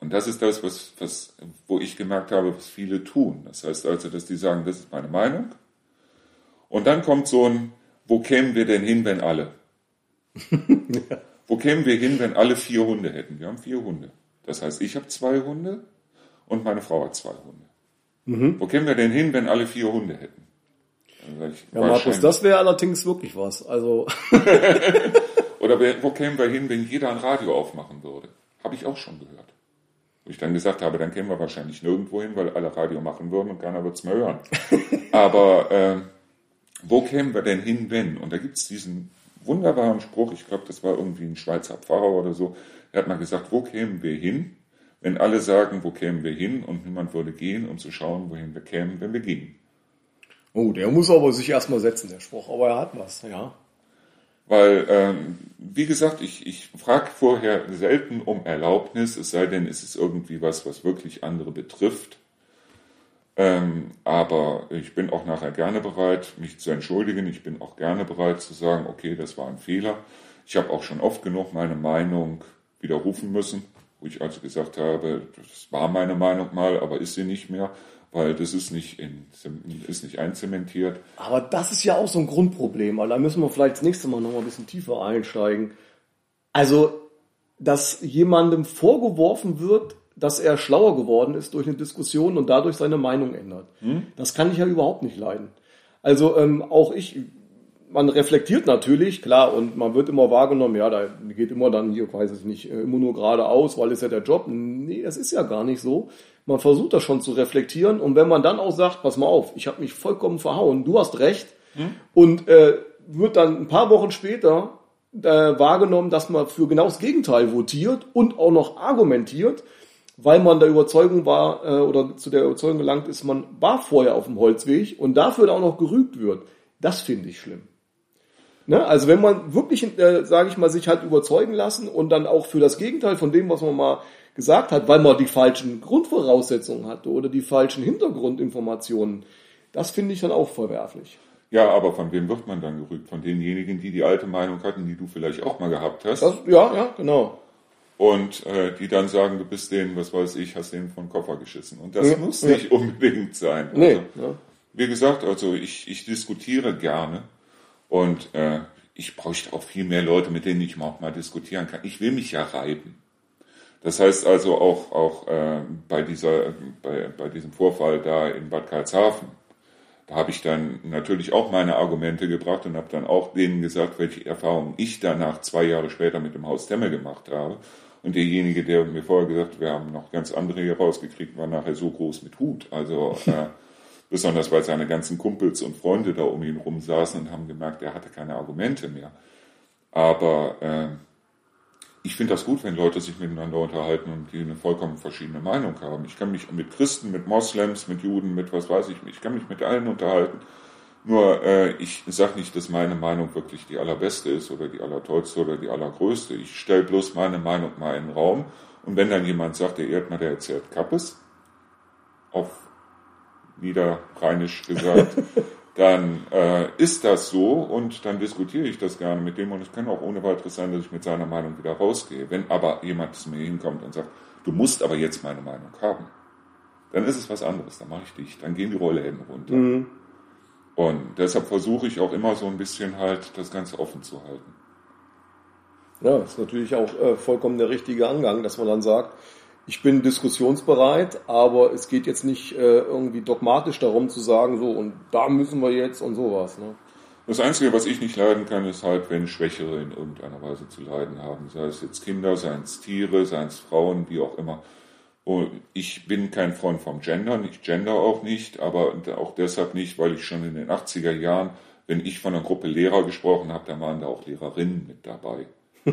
Und das ist das, was, was, wo ich gemerkt habe, was viele tun. Das heißt also, dass die sagen, das ist meine Meinung. Und dann kommt so ein, wo kämen wir denn hin, wenn alle? ja. Wo kämen wir hin, wenn alle vier Hunde hätten? Wir haben vier Hunde. Das heißt, ich habe zwei Hunde, und meine Frau hat zwei Hunde. Mhm. Wo kämen wir denn hin, wenn alle vier Hunde hätten? Ich, ja, Markus, das wäre allerdings wirklich was. Also Oder wo kämen wir hin, wenn jeder ein Radio aufmachen würde? Habe ich auch schon gehört. Wo ich dann gesagt habe, dann kämen wir wahrscheinlich nirgendwo hin, weil alle Radio machen würden und keiner wird es mehr hören. Aber äh, wo kämen wir denn hin, wenn? Und da gibt es diesen wunderbaren Spruch, ich glaube, das war irgendwie ein Schweizer Pfarrer oder so, er hat mal gesagt, wo kämen wir hin, wenn alle sagen, wo kämen wir hin und niemand würde gehen, um zu schauen, wohin wir kämen, wenn wir gingen. Oh, der muss aber sich erstmal setzen, der Spruch, aber er hat was, ja. Weil, ähm, wie gesagt, ich, ich frage vorher selten um Erlaubnis, es sei denn, es ist irgendwie was, was wirklich andere betrifft. Ähm, aber ich bin auch nachher gerne bereit, mich zu entschuldigen. Ich bin auch gerne bereit zu sagen, okay, das war ein Fehler. Ich habe auch schon oft genug meine Meinung widerrufen müssen wo ich also gesagt habe, das war meine Meinung mal, aber ist sie nicht mehr, weil das ist nicht, in, ist nicht einzementiert. Aber das ist ja auch so ein Grundproblem, weil da müssen wir vielleicht das nächste Mal noch mal ein bisschen tiefer einsteigen. Also, dass jemandem vorgeworfen wird, dass er schlauer geworden ist durch eine Diskussion und dadurch seine Meinung ändert. Hm? Das kann ich ja überhaupt nicht leiden. Also ähm, auch ich, man reflektiert natürlich, klar, und man wird immer wahrgenommen, ja, da geht immer dann hier, weiß ich nicht, äh, immer nur geradeaus, weil es ja der Job. Nee, das ist ja gar nicht so. Man versucht das schon zu reflektieren und wenn man dann auch sagt, pass mal auf, ich habe mich vollkommen verhauen, du hast recht, hm? und äh, wird dann ein paar Wochen später äh, wahrgenommen, dass man für genau das Gegenteil votiert und auch noch argumentiert, weil man der Überzeugung war äh, oder zu der Überzeugung gelangt ist, man war vorher auf dem Holzweg und dafür auch noch gerügt wird. Das finde ich schlimm. Ne? Also wenn man wirklich, äh, sage ich mal, sich halt überzeugen lassen und dann auch für das Gegenteil von dem, was man mal gesagt hat, weil man die falschen Grundvoraussetzungen hatte oder die falschen Hintergrundinformationen, das finde ich dann auch verwerflich. Ja, aber von wem wird man dann gerügt? Von denjenigen, die die alte Meinung hatten, die du vielleicht auch mal gehabt hast? Das, ja, ja, genau. Und äh, die dann sagen, du bist denen, was weiß ich, hast denen von Koffer geschissen. Und das ja, muss ja. nicht unbedingt sein. Also, nee, ja. Wie gesagt, also ich, ich diskutiere gerne und äh, ich bräuchte auch viel mehr Leute, mit denen ich auch mal diskutieren kann. Ich will mich ja reiben. Das heißt also auch, auch äh, bei, dieser, bei, bei diesem Vorfall da in Bad Karlshafen, da habe ich dann natürlich auch meine Argumente gebracht und habe dann auch denen gesagt, welche Erfahrungen ich danach zwei Jahre später mit dem Haus Temme gemacht habe. Und derjenige, der mir vorher gesagt hat, wir haben noch ganz andere hier rausgekriegt, war nachher so groß mit Hut. Also äh, besonders weil seine ganzen Kumpels und Freunde da um ihn rum saßen und haben gemerkt, er hatte keine Argumente mehr. Aber äh, ich finde das gut, wenn Leute sich miteinander unterhalten und die eine vollkommen verschiedene Meinung haben. Ich kann mich mit Christen, mit Moslems, mit Juden, mit was weiß ich, ich kann mich mit allen unterhalten. Nur äh, ich sage nicht, dass meine Meinung wirklich die allerbeste ist oder die allertollste oder die allergrößte. Ich stelle bloß meine Meinung mal in den Raum. Und wenn dann jemand sagt, der Erdmann, der erzählt Kappes, auf niederrheinisch gesagt, dann äh, ist das so und dann diskutiere ich das gerne mit dem und es kann auch ohne weiteres sein, dass ich mit seiner Meinung wieder rausgehe. Wenn aber jemand zu mir hinkommt und sagt, du musst aber jetzt meine Meinung haben, dann ist es was anderes, dann mache ich dich, dann gehen die Rollläden runter. Mhm. Und deshalb versuche ich auch immer so ein bisschen halt das Ganze offen zu halten. Ja, das ist natürlich auch äh, vollkommen der richtige Angang, dass man dann sagt, ich bin diskussionsbereit, aber es geht jetzt nicht äh, irgendwie dogmatisch darum zu sagen, so und da müssen wir jetzt und sowas. Ne? Das Einzige, was ich nicht leiden kann, ist halt, wenn Schwächere in irgendeiner Weise zu leiden haben. Sei es jetzt Kinder, seien es Tiere, seien es Frauen, wie auch immer. Und ich bin kein Freund vom Gendern, ich gender auch nicht, aber auch deshalb nicht, weil ich schon in den 80er Jahren, wenn ich von einer Gruppe Lehrer gesprochen habe, da waren da auch Lehrerinnen mit dabei.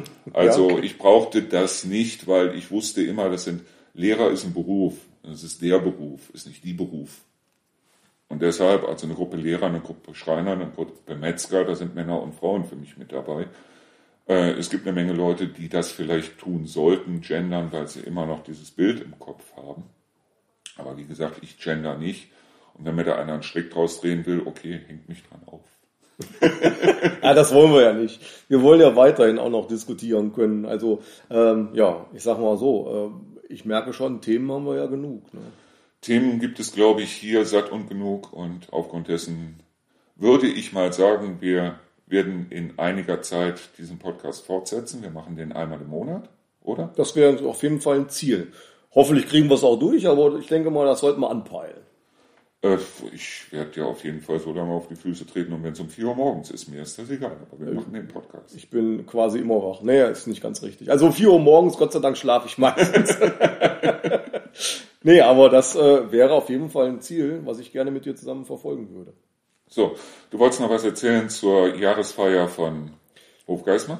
Also ja, okay. ich brauchte das nicht, weil ich wusste immer, das sind Lehrer ist ein Beruf, das ist der Beruf, ist nicht die Beruf. Und deshalb, also eine Gruppe Lehrer, eine Gruppe Schreiner, eine Gruppe Metzger, da sind Männer und Frauen für mich mit dabei. Äh, es gibt eine Menge Leute, die das vielleicht tun sollten, gendern, weil sie immer noch dieses Bild im Kopf haben. Aber wie gesagt, ich gender nicht. Und wenn mir da einer einen Strick draus drehen will, okay, hängt mich dran auf ja, das wollen wir ja nicht. Wir wollen ja weiterhin auch noch diskutieren können. Also ähm, ja, ich sag mal so, äh, ich merke schon, Themen haben wir ja genug. Ne? Themen gibt es, glaube ich, hier satt und genug und aufgrund dessen würde ich mal sagen, wir werden in einiger Zeit diesen Podcast fortsetzen. Wir machen den einmal im Monat, oder? Das wäre auf jeden Fall ein Ziel. Hoffentlich kriegen wir es auch durch, aber ich denke mal, das sollten wir anpeilen. Äh, ich werde dir auf jeden Fall so lange auf die Füße treten und wenn es um 4 Uhr morgens ist, mir ist das egal, aber wir ich, machen den Podcast. Ich bin quasi immer wach. Naja, ist nicht ganz richtig. Also um 4 Uhr morgens, Gott sei Dank, schlafe ich meistens. nee, aber das äh, wäre auf jeden Fall ein Ziel, was ich gerne mit dir zusammen verfolgen würde. So, du wolltest noch was erzählen zur Jahresfeier von Hofgeismar?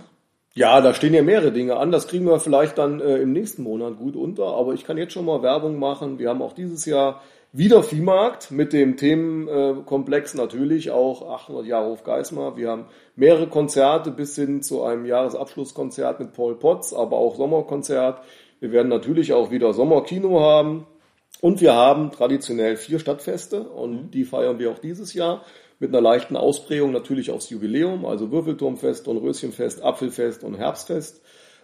Ja, da stehen ja mehrere Dinge an. Das kriegen wir vielleicht dann äh, im nächsten Monat gut unter. Aber ich kann jetzt schon mal Werbung machen. Wir haben auch dieses Jahr wieder Viehmarkt mit dem Themenkomplex natürlich auch 800 Jahre Hofgeismar. Wir haben mehrere Konzerte bis hin zu einem Jahresabschlusskonzert mit Paul Potts, aber auch Sommerkonzert. Wir werden natürlich auch wieder Sommerkino haben. Und wir haben traditionell vier Stadtfeste und die feiern wir auch dieses Jahr mit einer leichten Ausprägung natürlich aufs Jubiläum, also Würfelturmfest und Röschenfest, Apfelfest und Herbstfest,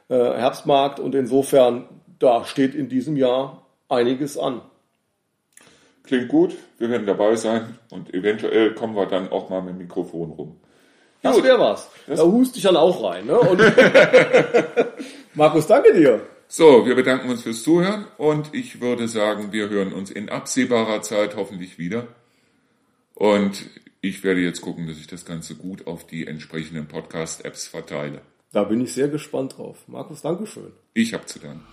äh, Herbstmarkt und insofern, da steht in diesem Jahr einiges an. Klingt gut, wir werden dabei sein und eventuell kommen wir dann auch mal mit dem Mikrofon rum. Das wäre was. Das da hust ich dann auch rein. Ne? Und Markus, danke dir. So, wir bedanken uns fürs Zuhören und ich würde sagen, wir hören uns in absehbarer Zeit hoffentlich wieder. Und ich werde jetzt gucken, dass ich das Ganze gut auf die entsprechenden Podcast-Apps verteile. Da bin ich sehr gespannt drauf. Markus, Dankeschön. Ich habe zu danken.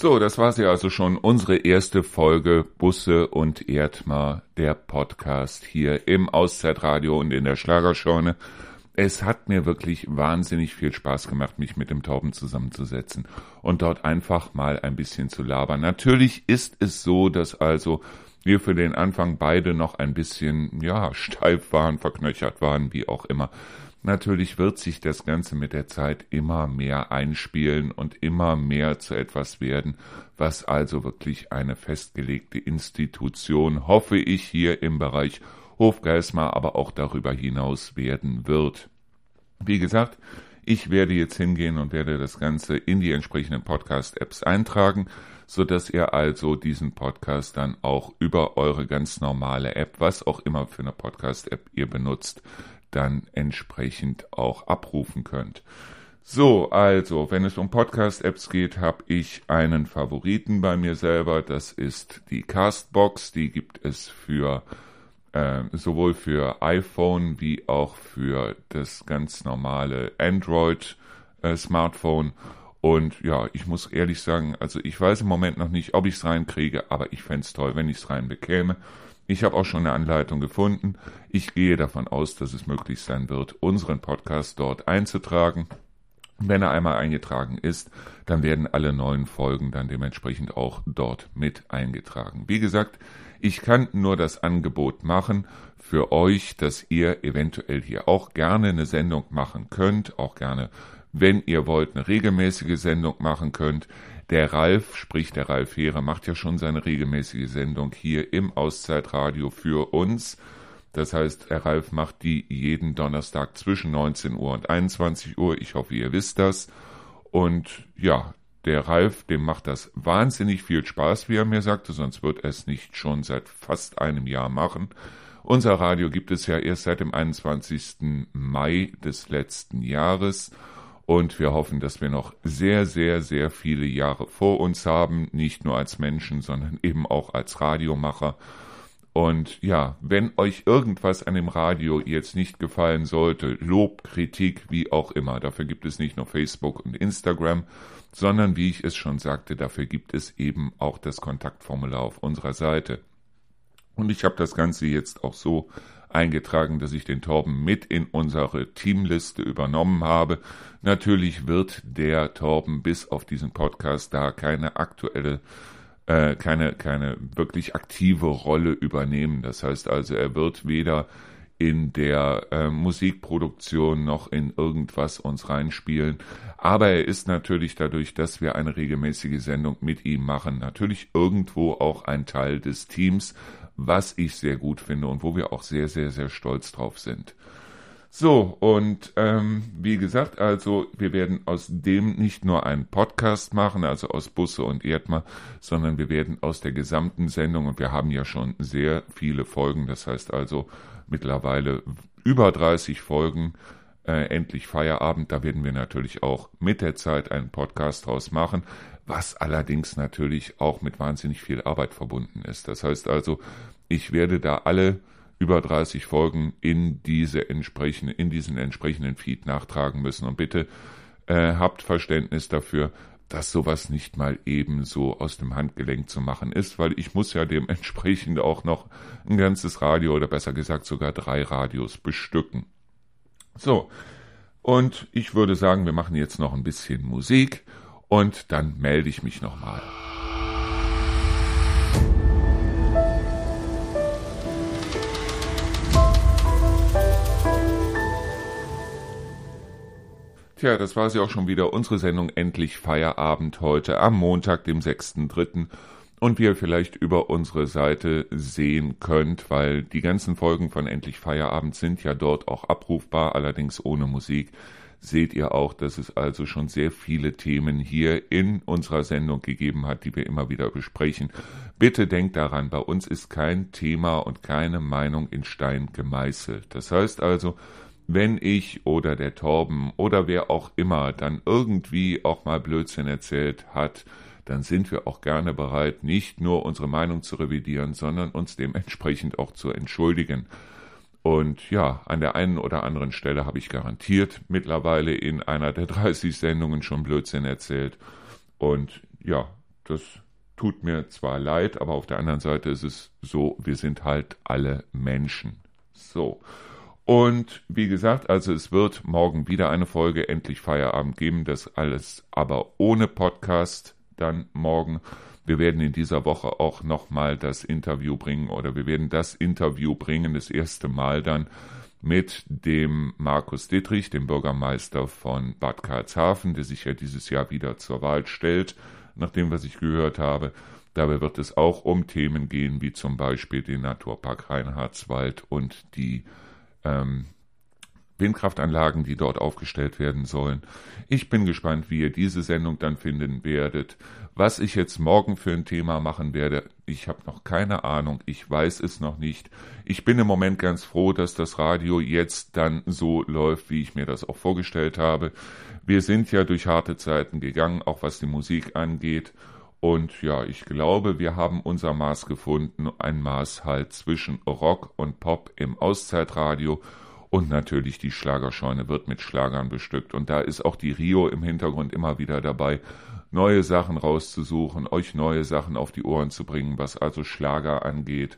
So, das war sie also schon, unsere erste Folge Busse und Erdmar, der Podcast hier im Auszeitradio und in der Schlagerscheune. Es hat mir wirklich wahnsinnig viel Spaß gemacht, mich mit dem Tauben zusammenzusetzen und dort einfach mal ein bisschen zu labern. Natürlich ist es so, dass also wir für den Anfang beide noch ein bisschen, ja, steif waren, verknöchert waren, wie auch immer. Natürlich wird sich das Ganze mit der Zeit immer mehr einspielen und immer mehr zu etwas werden, was also wirklich eine festgelegte Institution, hoffe ich, hier im Bereich Hofgeismar, aber auch darüber hinaus werden wird. Wie gesagt, ich werde jetzt hingehen und werde das Ganze in die entsprechenden Podcast-Apps eintragen, so dass ihr also diesen Podcast dann auch über eure ganz normale App, was auch immer für eine Podcast-App ihr benutzt, dann entsprechend auch abrufen könnt. So, also, wenn es um Podcast-Apps geht, habe ich einen Favoriten bei mir selber. Das ist die Castbox. Die gibt es für äh, sowohl für iPhone wie auch für das ganz normale Android-Smartphone. Äh, und ja, ich muss ehrlich sagen, also ich weiß im Moment noch nicht, ob ich es reinkriege, aber ich fände es toll, wenn ich es reinbekäme. Ich habe auch schon eine Anleitung gefunden. Ich gehe davon aus, dass es möglich sein wird, unseren Podcast dort einzutragen. Wenn er einmal eingetragen ist, dann werden alle neuen Folgen dann dementsprechend auch dort mit eingetragen. Wie gesagt, ich kann nur das Angebot machen für euch, dass ihr eventuell hier auch gerne eine Sendung machen könnt, auch gerne, wenn ihr wollt, eine regelmäßige Sendung machen könnt. Der Ralf, sprich der Ralf Heere, macht ja schon seine regelmäßige Sendung hier im Auszeitradio für uns. Das heißt, Herr Ralf macht die jeden Donnerstag zwischen 19 Uhr und 21 Uhr. Ich hoffe, ihr wisst das. Und ja, der Ralf, dem macht das wahnsinnig viel Spaß, wie er mir sagte, sonst wird er es nicht schon seit fast einem Jahr machen. Unser Radio gibt es ja erst seit dem 21. Mai des letzten Jahres und wir hoffen, dass wir noch sehr, sehr, sehr viele Jahre vor uns haben, nicht nur als Menschen, sondern eben auch als Radiomacher. Und ja, wenn euch irgendwas an dem Radio jetzt nicht gefallen sollte, Lob, Kritik, wie auch immer, dafür gibt es nicht nur Facebook und Instagram, sondern wie ich es schon sagte, dafür gibt es eben auch das Kontaktformular auf unserer Seite. Und ich habe das Ganze jetzt auch so eingetragen, dass ich den Torben mit in unsere Teamliste übernommen habe. Natürlich wird der Torben bis auf diesen Podcast da keine aktuelle äh, keine, keine wirklich aktive Rolle übernehmen. Das heißt also, er wird weder in der äh, Musikproduktion noch in irgendwas uns reinspielen. Aber er ist natürlich dadurch, dass wir eine regelmäßige Sendung mit ihm machen, natürlich irgendwo auch ein Teil des Teams, was ich sehr gut finde und wo wir auch sehr, sehr, sehr stolz drauf sind. So, und ähm, wie gesagt, also wir werden aus dem nicht nur einen Podcast machen, also aus Busse und Erdmer, sondern wir werden aus der gesamten Sendung, und wir haben ja schon sehr viele Folgen, das heißt also mittlerweile über 30 Folgen, äh, endlich Feierabend, da werden wir natürlich auch mit der Zeit einen Podcast draus machen, was allerdings natürlich auch mit wahnsinnig viel Arbeit verbunden ist. Das heißt also, ich werde da alle über 30 Folgen in diese entsprechende, in diesen entsprechenden Feed nachtragen müssen. Und bitte äh, habt Verständnis dafür, dass sowas nicht mal eben so aus dem Handgelenk zu machen ist, weil ich muss ja dementsprechend auch noch ein ganzes Radio oder besser gesagt sogar drei Radios bestücken. So, und ich würde sagen, wir machen jetzt noch ein bisschen Musik und dann melde ich mich nochmal. Tja, das war sie auch schon wieder, unsere Sendung Endlich Feierabend heute am Montag, dem 6.3. Und wie ihr vielleicht über unsere Seite sehen könnt, weil die ganzen Folgen von Endlich Feierabend sind ja dort auch abrufbar, allerdings ohne Musik, seht ihr auch, dass es also schon sehr viele Themen hier in unserer Sendung gegeben hat, die wir immer wieder besprechen. Bitte denkt daran, bei uns ist kein Thema und keine Meinung in Stein gemeißelt. Das heißt also, wenn ich oder der Torben oder wer auch immer dann irgendwie auch mal Blödsinn erzählt hat, dann sind wir auch gerne bereit, nicht nur unsere Meinung zu revidieren, sondern uns dementsprechend auch zu entschuldigen. Und ja, an der einen oder anderen Stelle habe ich garantiert mittlerweile in einer der 30 Sendungen schon Blödsinn erzählt. Und ja, das tut mir zwar leid, aber auf der anderen Seite ist es so, wir sind halt alle Menschen. So. Und wie gesagt, also es wird morgen wieder eine Folge Endlich Feierabend geben, das alles aber ohne Podcast dann morgen. Wir werden in dieser Woche auch nochmal das Interview bringen oder wir werden das Interview bringen, das erste Mal dann mit dem Markus Dittrich, dem Bürgermeister von Bad Karlshafen, der sich ja dieses Jahr wieder zur Wahl stellt, nach dem, was ich gehört habe. Dabei wird es auch um Themen gehen, wie zum Beispiel den Naturpark Reinhardswald und die ähm, Windkraftanlagen, die dort aufgestellt werden sollen. Ich bin gespannt, wie ihr diese Sendung dann finden werdet. Was ich jetzt morgen für ein Thema machen werde, ich habe noch keine Ahnung, ich weiß es noch nicht. Ich bin im Moment ganz froh, dass das Radio jetzt dann so läuft, wie ich mir das auch vorgestellt habe. Wir sind ja durch harte Zeiten gegangen, auch was die Musik angeht. Und ja, ich glaube, wir haben unser Maß gefunden, ein Maß halt zwischen Rock und Pop im Auszeitradio und natürlich die Schlagerscheune wird mit Schlagern bestückt. Und da ist auch die Rio im Hintergrund immer wieder dabei, neue Sachen rauszusuchen, euch neue Sachen auf die Ohren zu bringen, was also Schlager angeht.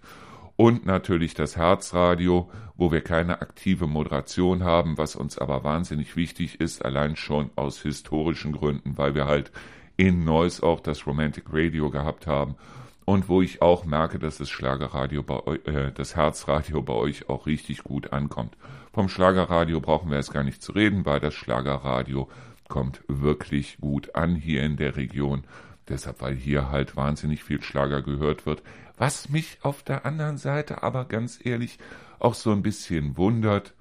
Und natürlich das Herzradio, wo wir keine aktive Moderation haben, was uns aber wahnsinnig wichtig ist, allein schon aus historischen Gründen, weil wir halt in Neuss auch das Romantic Radio gehabt haben und wo ich auch merke, dass das Schlagerradio bei euch, äh, das Herzradio bei euch auch richtig gut ankommt. Vom Schlagerradio brauchen wir jetzt gar nicht zu reden, weil das Schlagerradio kommt wirklich gut an hier in der Region. Deshalb, weil hier halt wahnsinnig viel Schlager gehört wird. Was mich auf der anderen Seite aber ganz ehrlich auch so ein bisschen wundert.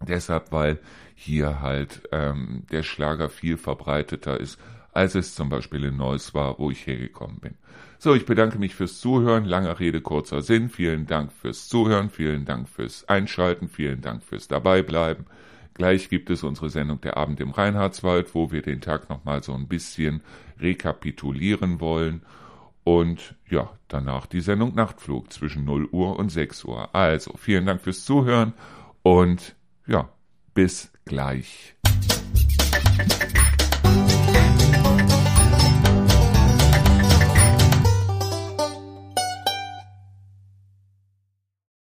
Deshalb, weil hier halt ähm, der Schlager viel verbreiteter ist, als es zum Beispiel in Neuss war, wo ich hergekommen bin. So, ich bedanke mich fürs Zuhören. Langer Rede, kurzer Sinn. Vielen Dank fürs Zuhören. Vielen Dank fürs Einschalten. Vielen Dank fürs Dabeibleiben. Gleich gibt es unsere Sendung Der Abend im Reinhardswald, wo wir den Tag nochmal so ein bisschen rekapitulieren wollen. Und ja, danach die Sendung Nachtflug zwischen 0 Uhr und 6 Uhr. Also, vielen Dank fürs Zuhören und ja, bis gleich.